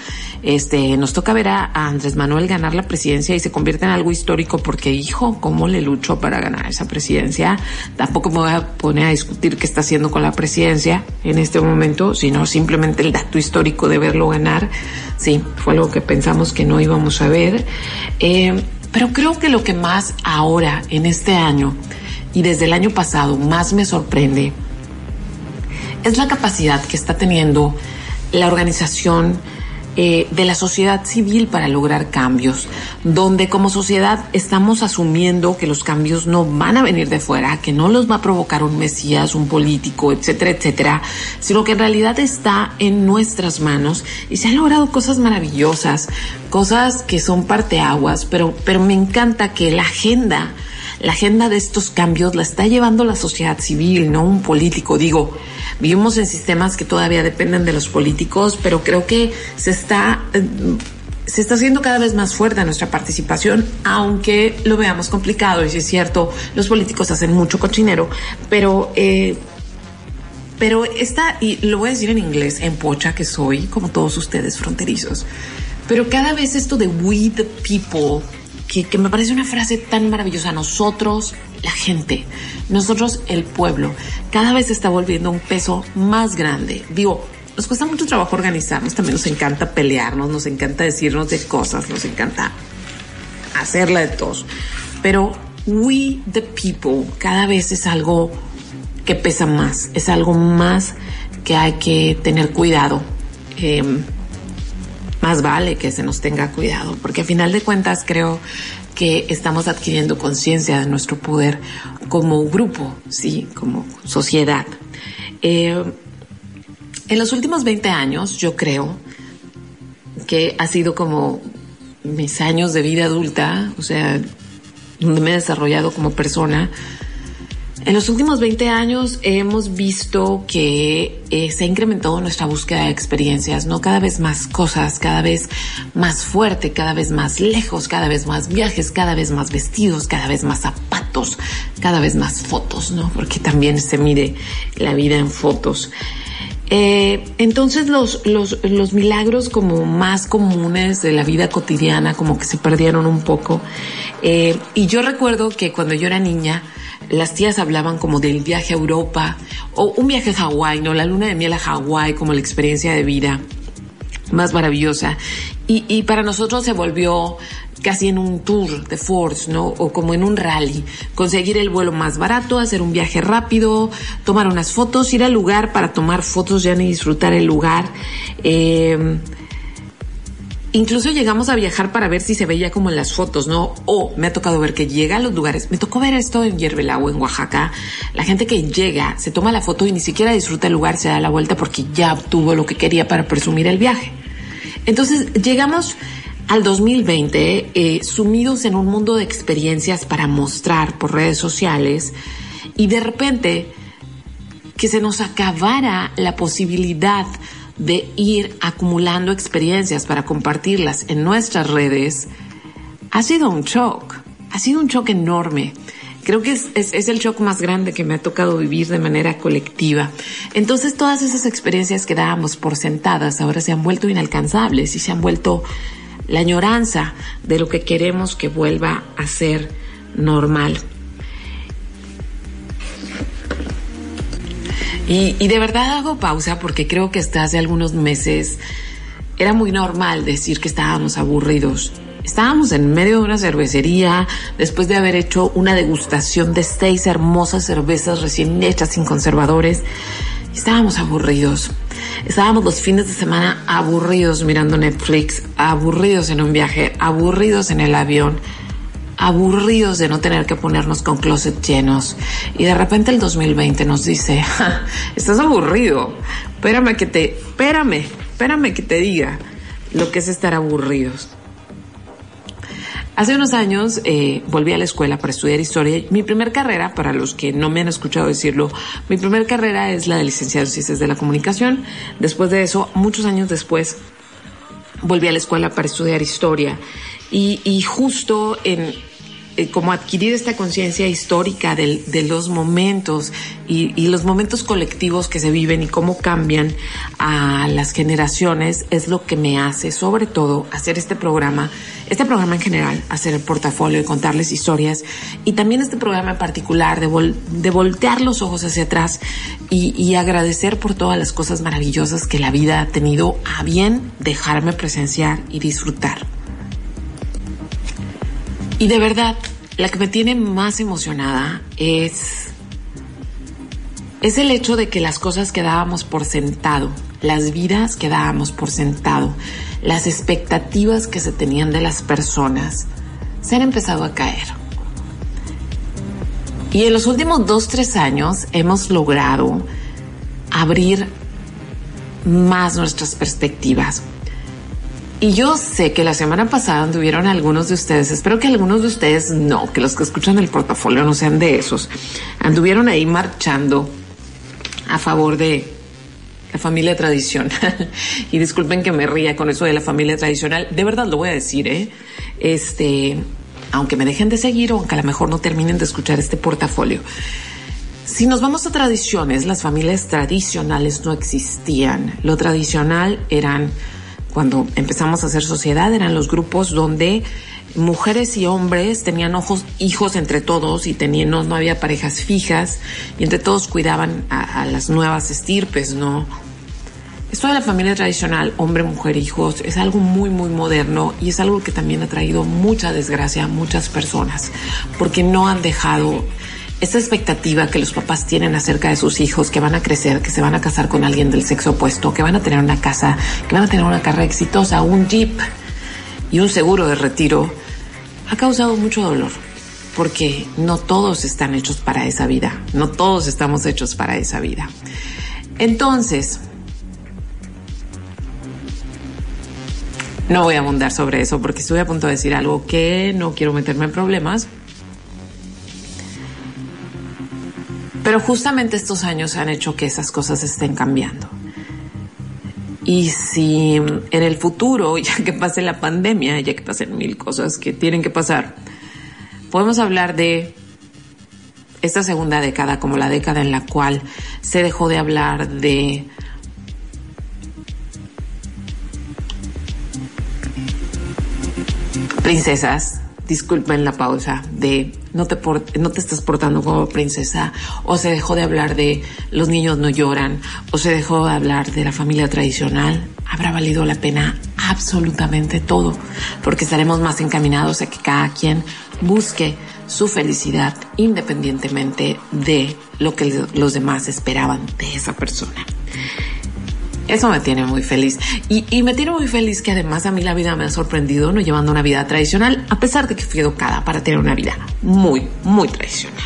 Este, nos toca ver a, a, Andrés Manuel ganar la presidencia y se convierte en algo histórico porque, hijo, ¿cómo le luchó para ganar esa presidencia? Tampoco me voy a poner a discutir qué está haciendo con la presidencia en este momento, sino simplemente el dato histórico de verlo ganar. Sí, fue algo que pensamos que no íbamos a ver. Eh, pero creo que lo que más ahora, en este año y desde el año pasado, más me sorprende es la capacidad que está teniendo la organización eh, de la sociedad civil para lograr cambios, donde como sociedad estamos asumiendo que los cambios no van a venir de fuera, que no los va a provocar un mesías, un político, etcétera, etcétera, sino que en realidad está en nuestras manos y se han logrado cosas maravillosas, cosas que son parteaguas, pero, pero me encanta que la agenda, la agenda de estos cambios la está llevando la sociedad civil, no un político. Digo, vivimos en sistemas que todavía dependen de los políticos, pero creo que se está se está haciendo cada vez más fuerte nuestra participación, aunque lo veamos complicado, y si es cierto, los políticos hacen mucho cochinero, pero eh, pero y lo voy a decir en inglés, en pocha que soy, como todos ustedes fronterizos, pero cada vez esto de we the people que, me parece una frase tan maravillosa. Nosotros, la gente, nosotros, el pueblo, cada vez está volviendo un peso más grande. Digo, nos cuesta mucho trabajo organizarnos, también nos encanta pelearnos, nos encanta decirnos de cosas, nos encanta hacerla de todos. Pero we, the people, cada vez es algo que pesa más, es algo más que hay que tener cuidado. Eh, más vale que se nos tenga cuidado, porque a final de cuentas creo que estamos adquiriendo conciencia de nuestro poder como grupo, sí, como sociedad. Eh, en los últimos 20 años, yo creo que ha sido como mis años de vida adulta, o sea, donde me he desarrollado como persona, en los últimos 20 años hemos visto que eh, se ha incrementado nuestra búsqueda de experiencias, ¿no? Cada vez más cosas, cada vez más fuerte, cada vez más lejos, cada vez más viajes, cada vez más vestidos, cada vez más zapatos, cada vez más fotos, ¿no? Porque también se mide la vida en fotos. Eh, entonces los, los, los milagros como más comunes de la vida cotidiana como que se perdieron un poco. Eh, y yo recuerdo que cuando yo era niña, las tías hablaban como del viaje a Europa o un viaje a Hawái, ¿no? La luna de miel a Hawái como la experiencia de vida más maravillosa. Y, y para nosotros se volvió casi en un tour de Force, ¿no? O como en un rally. Conseguir el vuelo más barato, hacer un viaje rápido, tomar unas fotos, ir al lugar para tomar fotos ya ni disfrutar el lugar. Eh, incluso llegamos a viajar para ver si se veía como en las fotos, ¿no? O me ha tocado ver que llega a los lugares. Me tocó ver esto en Yerbelao, en Oaxaca. La gente que llega, se toma la foto y ni siquiera disfruta el lugar, se da la vuelta porque ya obtuvo lo que quería para presumir el viaje. Entonces llegamos al 2020 eh, sumidos en un mundo de experiencias para mostrar por redes sociales y de repente que se nos acabara la posibilidad de ir acumulando experiencias para compartirlas en nuestras redes, ha sido un shock, ha sido un shock enorme. Creo que es, el shock más grande que me ha tocado vivir de manera colectiva. Entonces todas esas experiencias que dábamos por sentadas ahora se han vuelto inalcanzables y se han vuelto la añoranza de lo que queremos que vuelva a ser normal. Y, de verdad hago pausa porque creo que hasta hace algunos meses era muy normal decir que estábamos aburridos. Estábamos en medio de una cervecería después de haber hecho una degustación de seis hermosas cervezas recién hechas sin conservadores. Estábamos aburridos. Estábamos los fines de semana aburridos mirando Netflix, aburridos en un viaje, aburridos en el avión, aburridos de no tener que ponernos con closet llenos. Y de repente el 2020 nos dice, estás aburrido, espérame que te, espérame, espérame que te diga lo que es estar aburridos. Hace unos años eh, volví a la escuela para estudiar historia. Mi primer carrera, para los que no me han escuchado decirlo, mi primer carrera es la de licenciado en Ciencias de la Comunicación. Después de eso, muchos años después, volví a la escuela para estudiar historia. Y, y justo en, eh, como adquirir esta conciencia histórica de, los momentos y, los momentos colectivos que se viven y cómo cambian a las generaciones es lo que me hace, sobre todo, hacer este programa, este programa en general, hacer el portafolio y contarles historias y también este programa en particular de, vol de voltear los ojos hacia atrás y agradecer por todas las cosas maravillosas que la vida ha tenido a bien dejarme presenciar y disfrutar. Y de verdad, la que me tiene más emocionada es, es el hecho de que las cosas que dábamos por sentado, las vidas que dábamos por sentado, las expectativas que se tenían de las personas, se han empezado a caer. Y en los últimos dos, tres años hemos logrado abrir más nuestras perspectivas, y yo sé que la semana pasada anduvieron algunos de ustedes, espero que algunos de ustedes no, que los que escuchan el portafolio no sean de esos, anduvieron ahí marchando a favor de la familia tradicional. y disculpen que me ría con eso de la familia tradicional, de verdad lo voy a decir, ¿eh? Este, aunque me dejen de seguir o aunque a lo mejor no terminen de escuchar este portafolio. Si nos vamos a tradiciones, las familias tradicionales no existían. Lo tradicional eran cuando empezamos a hacer sociedad, eran los grupos donde mujeres y hombres tenían ojos, hijos entre todos y tenían, no, había parejas fijas y entre todos cuidaban a, las nuevas estirpes, ¿no? Esto de la familia tradicional, hombre, mujer, hijos, es algo muy, muy moderno y es algo que también ha traído mucha desgracia a muchas personas porque no han dejado esta expectativa que los papás tienen acerca de sus hijos, que van a crecer, que se van a casar con alguien del sexo opuesto, que van a tener una casa, que van a tener una carrera exitosa, un jeep y un seguro de retiro, ha causado mucho dolor. Porque no todos están hechos para esa vida, no todos estamos hechos para esa vida. Entonces, no voy a abundar sobre eso porque estoy a punto de decir algo que no quiero meterme en problemas, Pero justamente estos años han hecho que esas cosas estén cambiando. Y si en el futuro, ya que pase la pandemia, ya que pasen mil cosas que tienen que pasar, podemos hablar de esta segunda década como la década en la cual se dejó de hablar de princesas, disculpen la pausa, de no te, no te estás portando como princesa, o se dejó de hablar de los niños no lloran, o se dejó de hablar de la familia tradicional, habrá valido la pena absolutamente todo, porque estaremos más encaminados a que cada quien busque su felicidad independientemente de lo que los demás esperaban de esa persona. Eso me tiene muy feliz. Y, me tiene muy feliz que además a mí la vida me ha sorprendido no llevando una vida tradicional, a pesar de que fui educada para tener una vida muy, muy tradicional.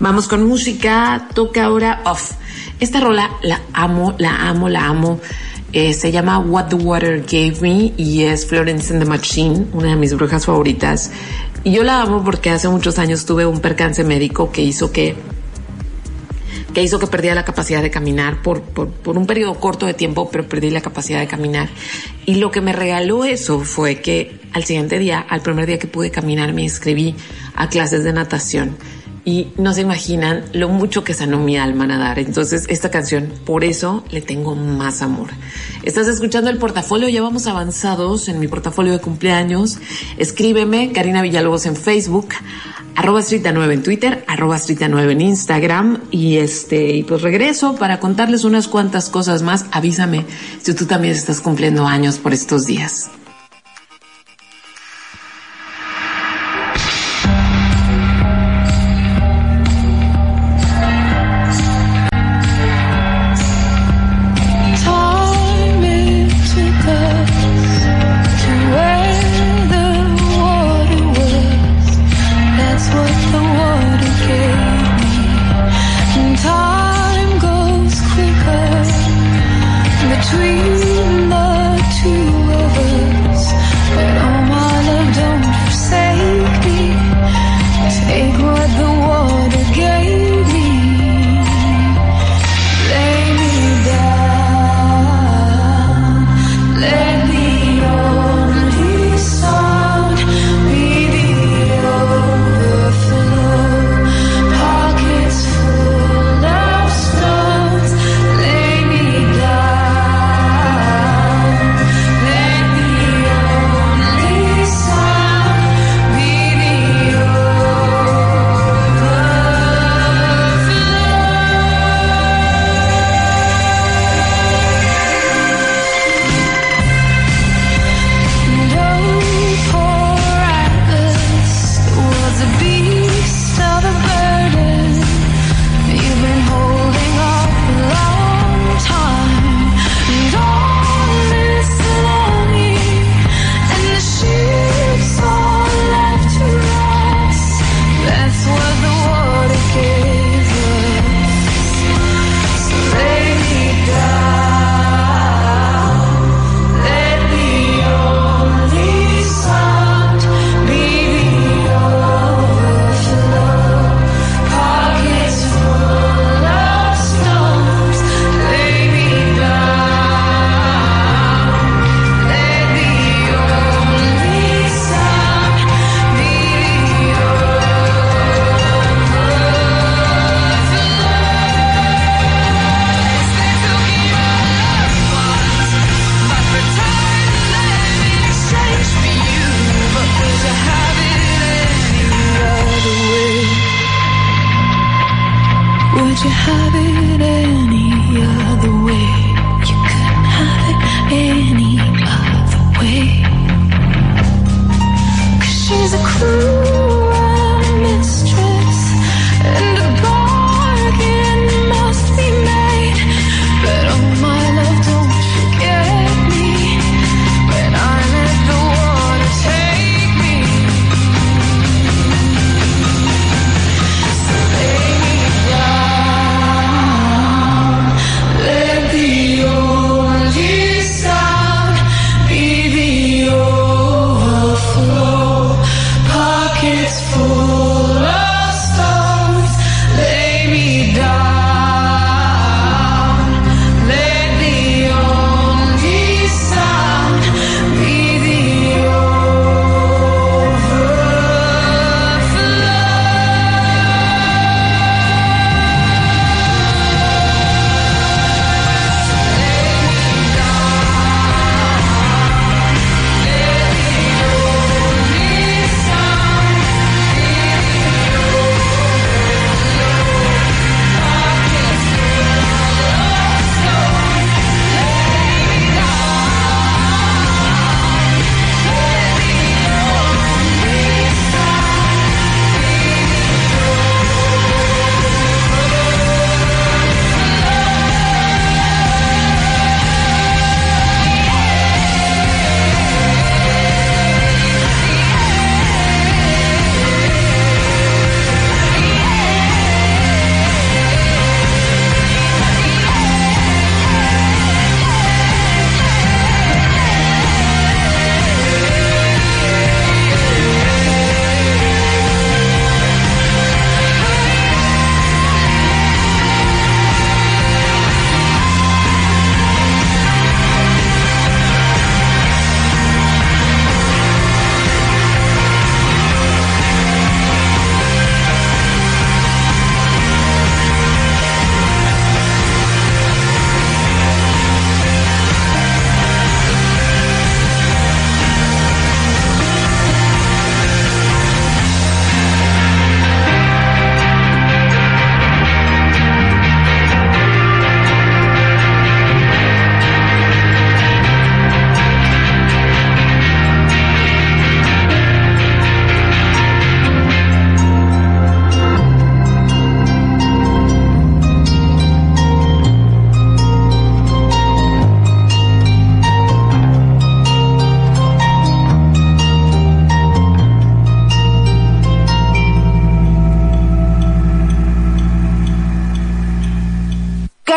Vamos con música, toca ahora off. Esta rola la amo, la amo, la amo. Eh, se llama What the Water Gave Me y es Florence and the Machine, una de mis brujas favoritas. Y yo la amo porque hace muchos años tuve un percance médico que hizo que que hizo que perdiera la capacidad de caminar por, por, un periodo corto de tiempo, pero perdí la capacidad de caminar. Y lo que me regaló eso fue que al siguiente día, al primer día que pude caminar, me inscribí a clases de natación. Y no se imaginan lo mucho que sanó mi alma nadar. Entonces, esta canción, por eso le tengo más amor. Estás escuchando el portafolio, ya vamos avanzados en mi portafolio de cumpleaños. Escríbeme, Karina Villalobos en Facebook arroba Strita 9 en Twitter, arroba Strita 9 en Instagram y este, y pues regreso para contarles unas cuantas cosas más. Avísame si tú también estás cumpliendo años por estos días.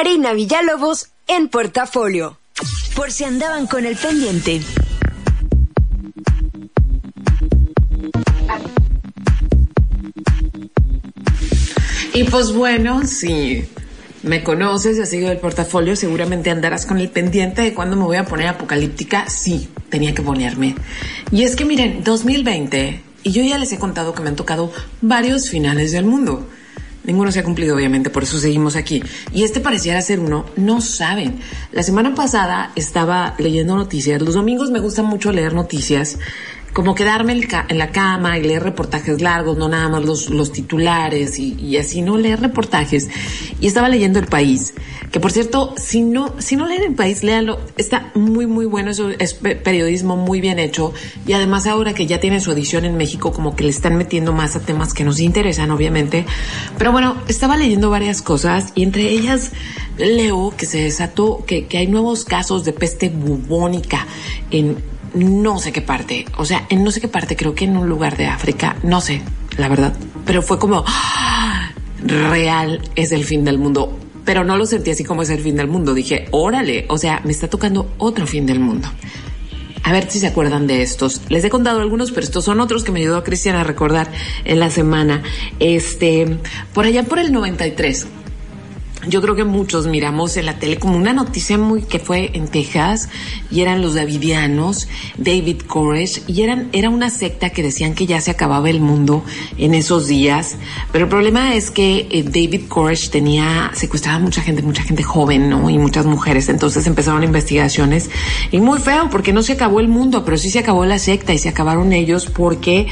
Karina Villalobos en portafolio. Por si andaban con el pendiente. Y pues bueno, si me conoces y has seguido el portafolio, seguramente andarás con el pendiente de cuándo me voy a poner apocalíptica. Sí, tenía que ponerme. Y es que miren, 2020, y yo ya les he contado que me han tocado varios finales del mundo. Ninguno se ha cumplido, obviamente, por eso seguimos aquí. Y este pareciera ser uno, no saben. La semana pasada estaba leyendo noticias. Los domingos me gusta mucho leer noticias como quedarme en la cama y leer reportajes largos, no nada más los, los titulares y, así, no leer reportajes. Y estaba leyendo El País, que por cierto, si no, si no leen El País, léanlo, está muy, muy bueno, es periodismo muy bien hecho y además ahora que ya tienen su edición en México, como que le están metiendo más a temas que nos interesan, obviamente. Pero bueno, estaba leyendo varias cosas y entre ellas leo que se desató, que, que hay nuevos casos de peste bubónica en no sé qué parte, o sea, en no sé qué parte, creo que en un lugar de África, no sé, la verdad, pero fue como, ¡ah! real es el fin del mundo, pero no lo sentí así como es el fin del mundo, dije, órale, o sea, me está tocando otro fin del mundo. A ver si se acuerdan de estos. Les he contado algunos, pero estos son otros que me ayudó a Cristian a recordar en la semana. Este, por allá por el 93, yo creo que muchos miramos en la tele como una noticia muy que fue en Texas y eran los davidianos, David Koresh, y eran, era una secta que decían que ya se acababa el mundo en esos días. Pero el problema es que eh, David Koresh tenía, secuestraba mucha gente, mucha gente joven, ¿no? Y muchas mujeres. Entonces empezaron investigaciones y muy feo porque no se acabó el mundo, pero sí se acabó la secta y se acabaron ellos porque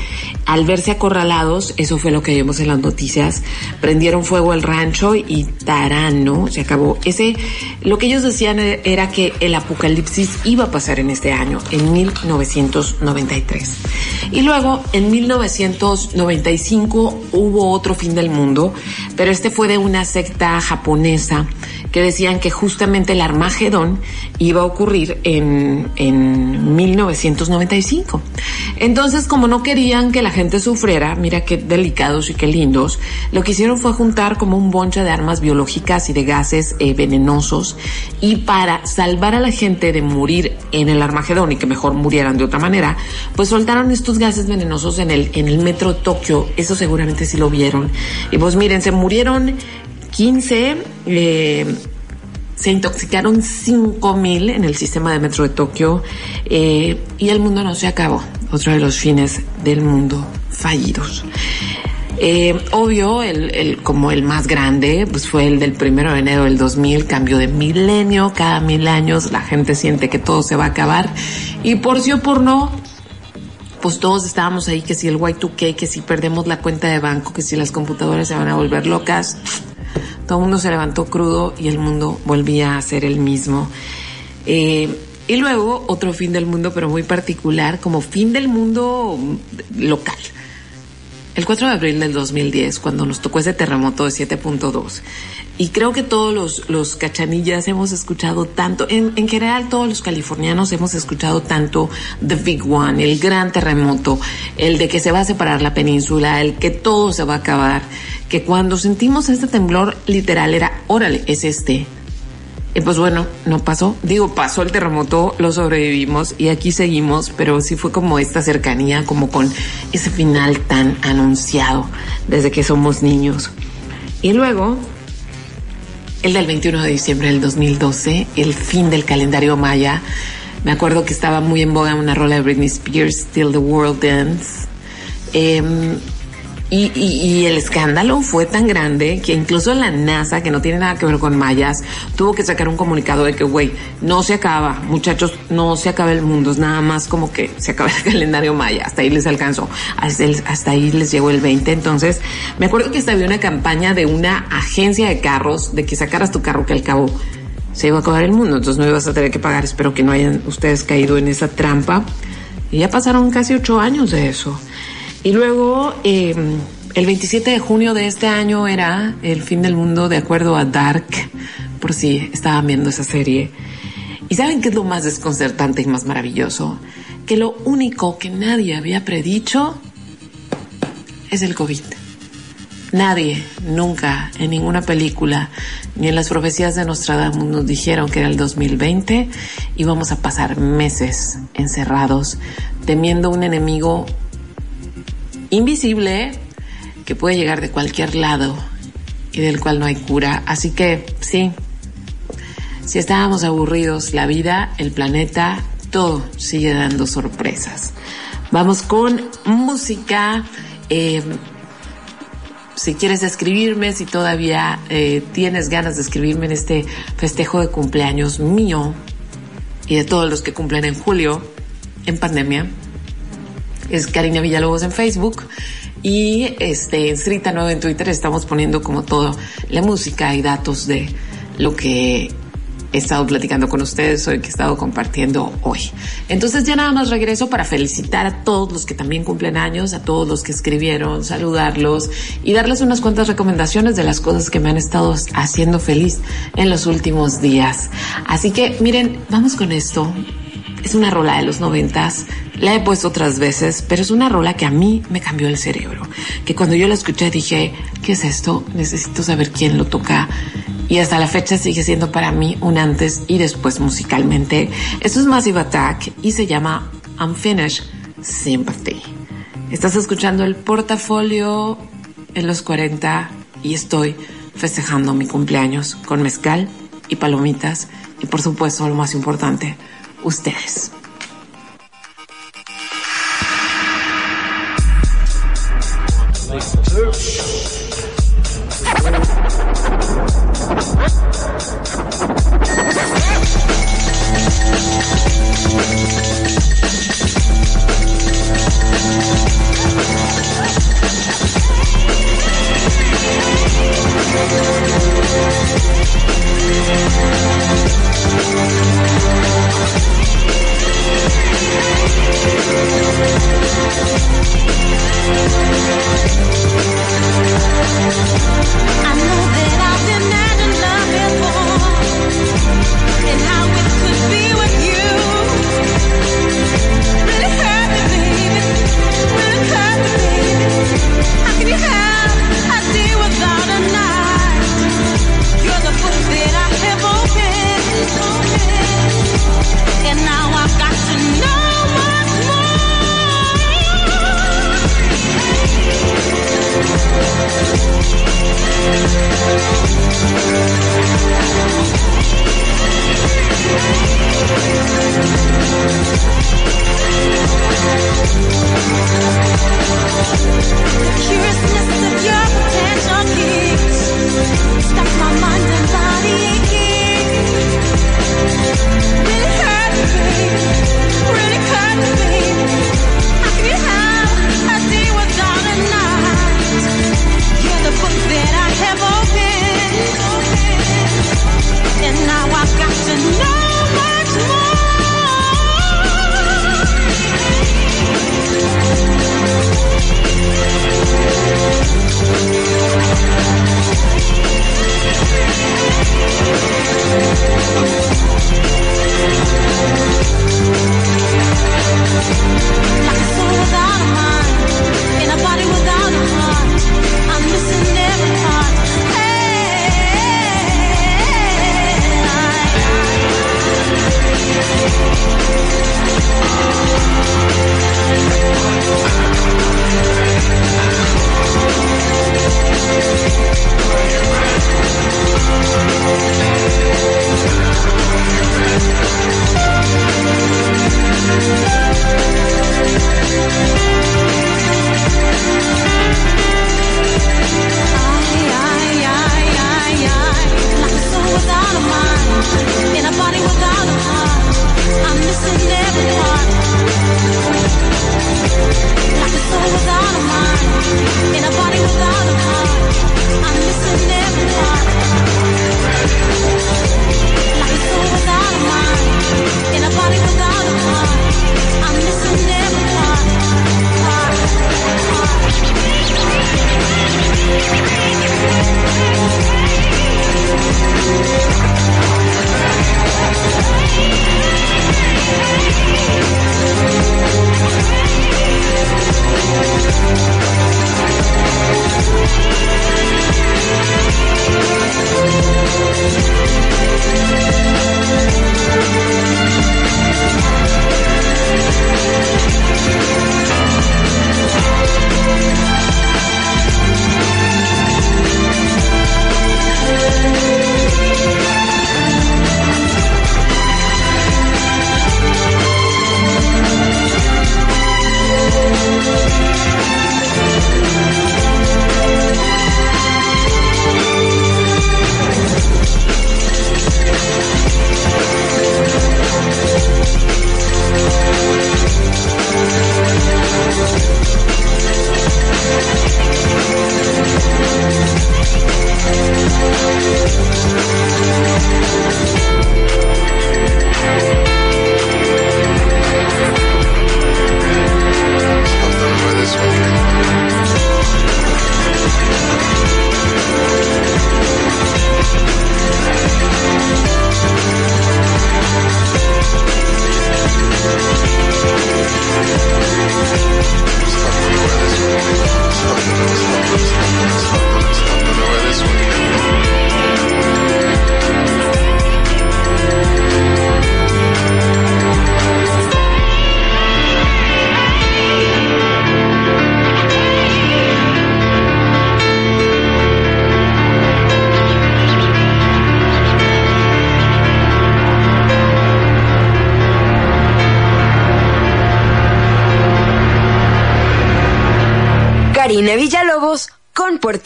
al verse acorralados, eso fue lo que vimos en las noticias, prendieron fuego al rancho y tarán ¿no? Se acabó. Ese, lo que ellos decían era que el apocalipsis iba a pasar en este año, en 1993. Y luego, en 1995, hubo otro fin del mundo, pero este fue de una secta japonesa que decían que justamente el Armagedón iba a ocurrir en, en 1995. Entonces, como no querían que la gente sufriera, mira qué delicados y qué lindos, lo que hicieron fue juntar como un bonche de armas biológicas y de gases eh, venenosos y para salvar a la gente de morir en el Armagedón y que mejor murieran de otra manera, pues soltaron estos gases venenosos en el, en el metro Tokio. Eso seguramente sí lo vieron. Y pues miren, se murieron 15, eh, se intoxicaron 5.000 en el sistema de metro de Tokio eh, y el mundo no se acabó. Otro de los fines del mundo fallidos. Eh, obvio, el, como el más grande, pues fue el del primero de enero del 2000, cambio de milenio, cada mil años la gente siente que todo se va a acabar y por sí o por no, pues todos estábamos ahí, que si el Y2K, que si perdemos la cuenta de banco, que si las computadoras se van a volver locas, todo el mundo se levantó crudo y el mundo volvía a ser el mismo. Eh, y luego otro fin del mundo, pero muy particular, como fin del mundo local. El 4 de abril del 2010, cuando nos tocó ese terremoto de 7.2, y creo que todos los, cachanillas hemos escuchado tanto, en, en, general todos los californianos hemos escuchado tanto The Big One, el gran terremoto, el de que se va a separar la península, el que todo se va a acabar, que cuando sentimos este temblor literal era, órale, es este. Y pues bueno, no pasó. Digo, pasó el terremoto, lo sobrevivimos y aquí seguimos, pero sí fue como esta cercanía, como con ese final tan anunciado desde que somos niños. Y luego, el del 21 de diciembre del 2012, el fin del calendario maya. Me acuerdo que estaba muy en boga una rola de Britney Spears, Still the World Dance. Eh, y, y, el escándalo fue tan grande que incluso la NASA, que no tiene nada que ver con mayas, tuvo que sacar un comunicado de que, güey, no se acaba, muchachos, no se acaba el mundo, es nada más como que se acaba el calendario maya, hasta ahí les alcanzó, hasta, hasta ahí les llegó el 20. Entonces, me acuerdo que había una campaña de una agencia de carros, de que sacaras tu carro que al cabo se iba a acabar el mundo, entonces no ibas a tener que pagar, espero que no hayan ustedes caído en esa trampa. Y ya pasaron casi ocho años de eso. Y luego, eh, el 27 de junio de este año era el fin del mundo de acuerdo a Dark, por si estaban viendo esa serie. ¿Y saben qué es lo más desconcertante y más maravilloso? Que lo único que nadie había predicho es el COVID. Nadie, nunca, en ninguna película, ni en las profecías de Nostradamus nos dijeron que era el 2020 y vamos a pasar meses encerrados, temiendo un enemigo invisible que puede llegar de cualquier lado y del cual no hay cura. Así que sí, si estábamos aburridos, la vida, el planeta, todo sigue dando sorpresas. Vamos con música. Eh, si quieres escribirme, si todavía eh, tienes ganas de escribirme en este festejo de cumpleaños mío y de todos los que cumplen en julio en pandemia, es Karina Villalobos en Facebook y este en Srita 9 en Twitter estamos poniendo como todo la música y datos de lo que he estado platicando con ustedes hoy, que he estado compartiendo hoy. Entonces ya nada más regreso para felicitar a todos los que también cumplen años, a todos los que escribieron, saludarlos y darles unas cuantas recomendaciones de las cosas que me han estado haciendo feliz en los últimos días. Así que miren, vamos con esto. Es una rola de los noventas, la he puesto otras veces, pero es una rola que a mí me cambió el cerebro. Que cuando yo la escuché dije, ¿qué es esto? Necesito saber quién lo toca y hasta la fecha sigue siendo para mí un antes y después musicalmente. Esto es Massive Attack y se llama Unfinished Sympathy. Estás escuchando el portafolio en los 40 y estoy festejando mi cumpleaños con mezcal y palomitas y por supuesto lo más importante, ustedes. I know and how it could be. Karina Thank you.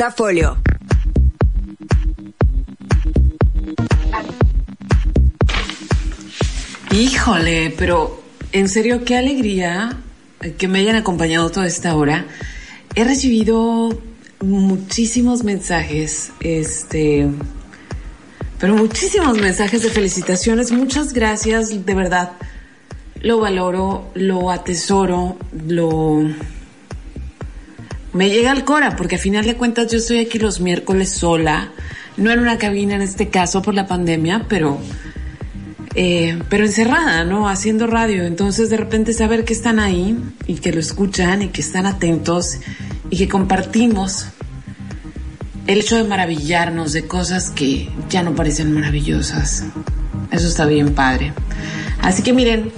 Portafolio. Híjole, pero en serio, qué alegría que me hayan acompañado toda esta hora. He recibido muchísimos mensajes, este, pero muchísimos mensajes de felicitaciones. Muchas gracias, de verdad. Lo valoro, lo atesoro, lo... Me llega al cora, porque a final de cuentas yo estoy aquí los miércoles sola, no en una cabina en este caso por la pandemia, pero eh, pero encerrada, ¿no? Haciendo radio. Entonces de repente saber que están ahí y que lo escuchan y que están atentos y que compartimos el hecho de maravillarnos de cosas que ya no parecen maravillosas. Eso está bien padre. Así que miren,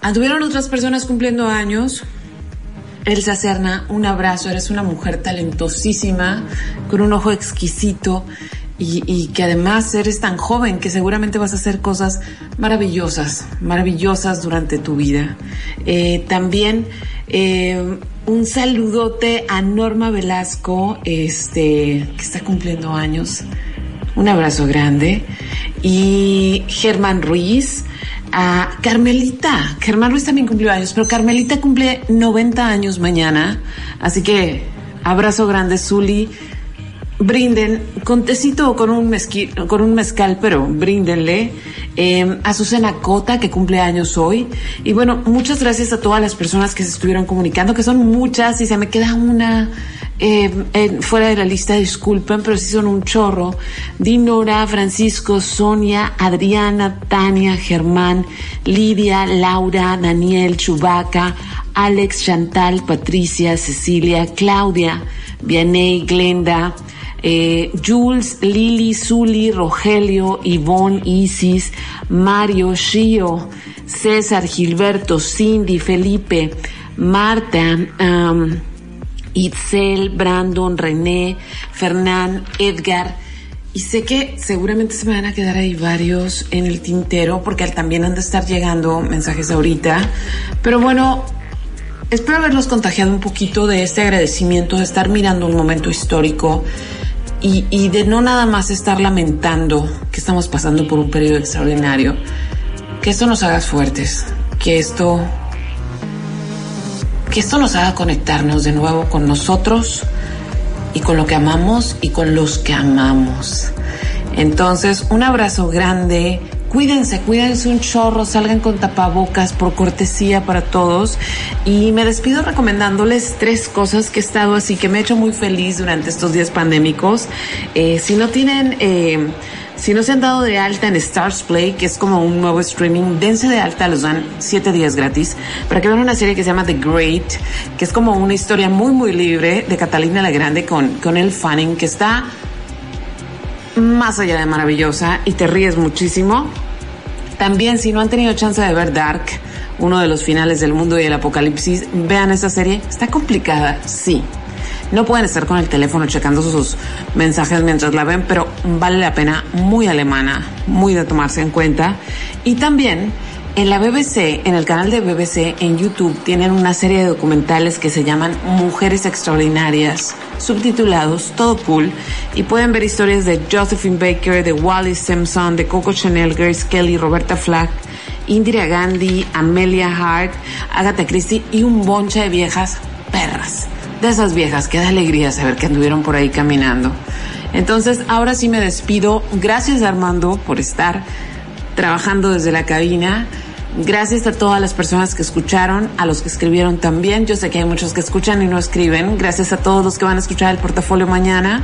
anduvieron otras personas cumpliendo años. Elsa Serna, un abrazo, eres una mujer talentosísima, con un ojo exquisito y, que además eres tan joven que seguramente vas a hacer cosas maravillosas, maravillosas durante tu vida. Eh, también eh, un saludote a Norma Velasco, este, que está cumpliendo años. Un abrazo grande. Y Germán Ruiz, a Carmelita. Germán Ruiz también cumplió años, pero Carmelita cumple 90 años mañana. Así que abrazo grande, Zuli brinden con tecito o con un, con un mezcal, pero bríndenle. Eh, a Susana Cota, que cumple años hoy. Y bueno, muchas gracias a todas las personas que se estuvieron comunicando, que son muchas, y se me queda una eh, fuera de la lista, disculpen, pero sí son un chorro. Dinora, Francisco, Sonia, Adriana, Tania, Germán, Lidia, Laura, Daniel, Chubaca, Alex, Chantal, Patricia, Cecilia, Claudia, Vianey, Glenda, eh, Jules, Lili, Zuli, Rogelio, Ivonne, Isis, Mario, Shio, César, Gilberto, Cindy, Felipe, Marta, Itzel, Brandon, René, Fernán, Edgar. Y sé que seguramente se me van a quedar ahí varios en el tintero porque también han de estar llegando mensajes ahorita. Pero bueno, espero haberlos contagiado un poquito de este agradecimiento, de estar mirando un momento histórico y, de no nada más estar lamentando que estamos pasando por un periodo extraordinario, que esto nos haga fuertes, que esto, que esto nos haga conectarnos de nuevo con nosotros y con lo que amamos y con los que amamos. Entonces, un abrazo grande Cuídense, cuídense un chorro, salgan con tapabocas por cortesía para todos. Y me despido recomendándoles tres cosas que he estado así, que me he hecho muy feliz durante estos días pandémicos. Eh, si no tienen... Eh, si no se han dado de alta en Stars Play, que es como un nuevo streaming, dense de alta, los dan siete días gratis, para que vean una serie que se llama The Great, que es como una historia muy, muy libre de Catalina la Grande con, con el Fanning, que está más allá de maravillosa y te ríes muchísimo. También, si no han tenido chance de ver Dark, uno de los finales del mundo y el apocalipsis, vean esa serie. Está complicada, sí. No pueden estar con el teléfono checando sus mensajes mientras la ven, pero vale la pena, muy alemana, muy de tomarse en cuenta. Y también en la BBC, en el canal de BBC en YouTube, tienen una serie de documentales que se llaman Mujeres Extraordinarias, subtitulados Todo Cool, y pueden ver historias de Josephine Baker, de Wally Simpson, de Coco Chanel, Grace Kelly, Roberta Flack, Indira Gandhi, Amelia Hart, Agatha Christie y un bonche de viejas perras. De esas viejas da alegría saber que anduvieron por ahí caminando. Entonces, ahora sí me despido. Gracias Armando por estar trabajando desde la cabina. Gracias a todas las personas que escucharon, a los que escribieron también. Yo sé que hay muchos que escuchan y no escriben. Gracias a todos los que van a escuchar el portafolio mañana.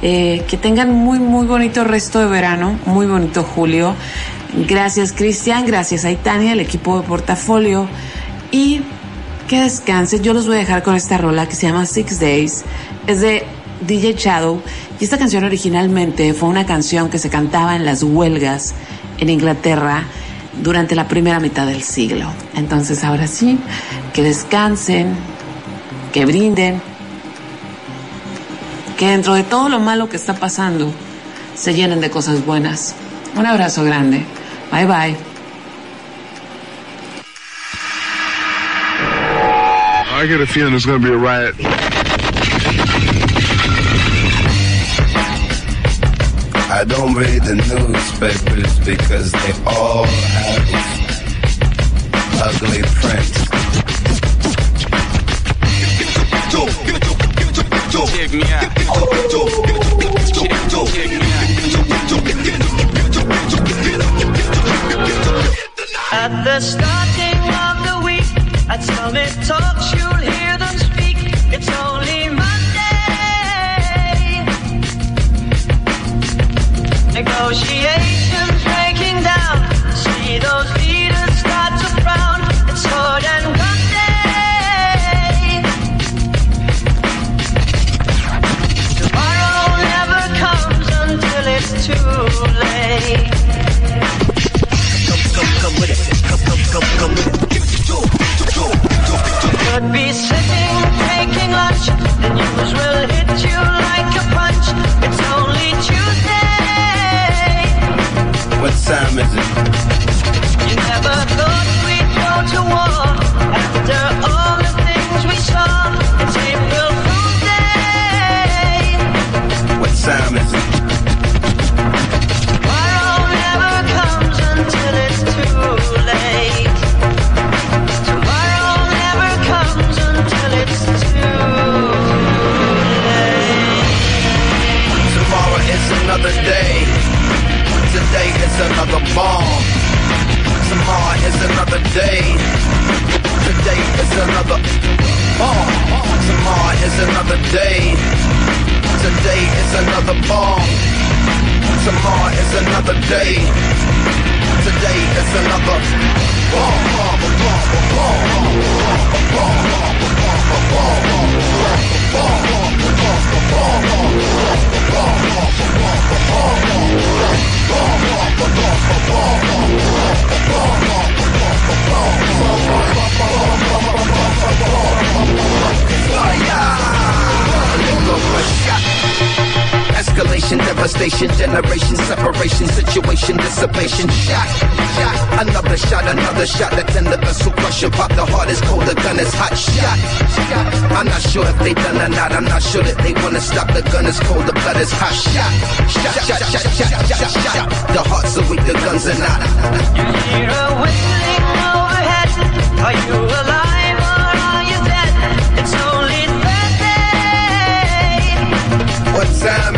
Eh, que tengan muy, muy bonito resto de verano, muy bonito julio. Gracias Cristian, gracias a Itania, el equipo de portafolio. Y que descansen. Yo los voy a dejar con esta rola que se llama Six Days. Es de DJ Shadow. Y esta canción originalmente fue una canción que se cantaba en las huelgas en Inglaterra durante la primera mitad del siglo. Entonces ahora sí, que descansen, que brinden, que dentro de todo lo malo que está pasando, se llenen de cosas buenas. Un abrazo grande. Bye bye. I get a feeling there's going to be a riot. I don't read the newspapers because they all have ugly prints. At the starting week, at Summit Talks, you'll hear them speak. It's only Monday. Negotiations What time is it? Bomb. Tomorrow is another day. Today is another bomb. bomb, bomb, bomb, bomb, bomb, bomb, bomb, bomb. Escalation, devastation, generation, separation, situation, dissipation, shot, shot, another shot, another shot, that tend the vessel crushing, pop the heart is cold, the gun is hot, shot, shot. I'm not sure if they done or not, I'm not sure that they wanna stop, the gun is cold, the blood is hot, shot, shot, shot, shot, shot, shot, shot, the hearts are weak, the guns are not. You hear a whistling overhead. Are you alive or are you dead? It's only Thursday. What time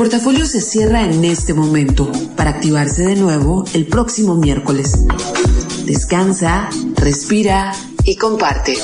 portafolio se cierra en este momento para activarse de nuevo el próximo miércoles. Descansa, respira y comparte.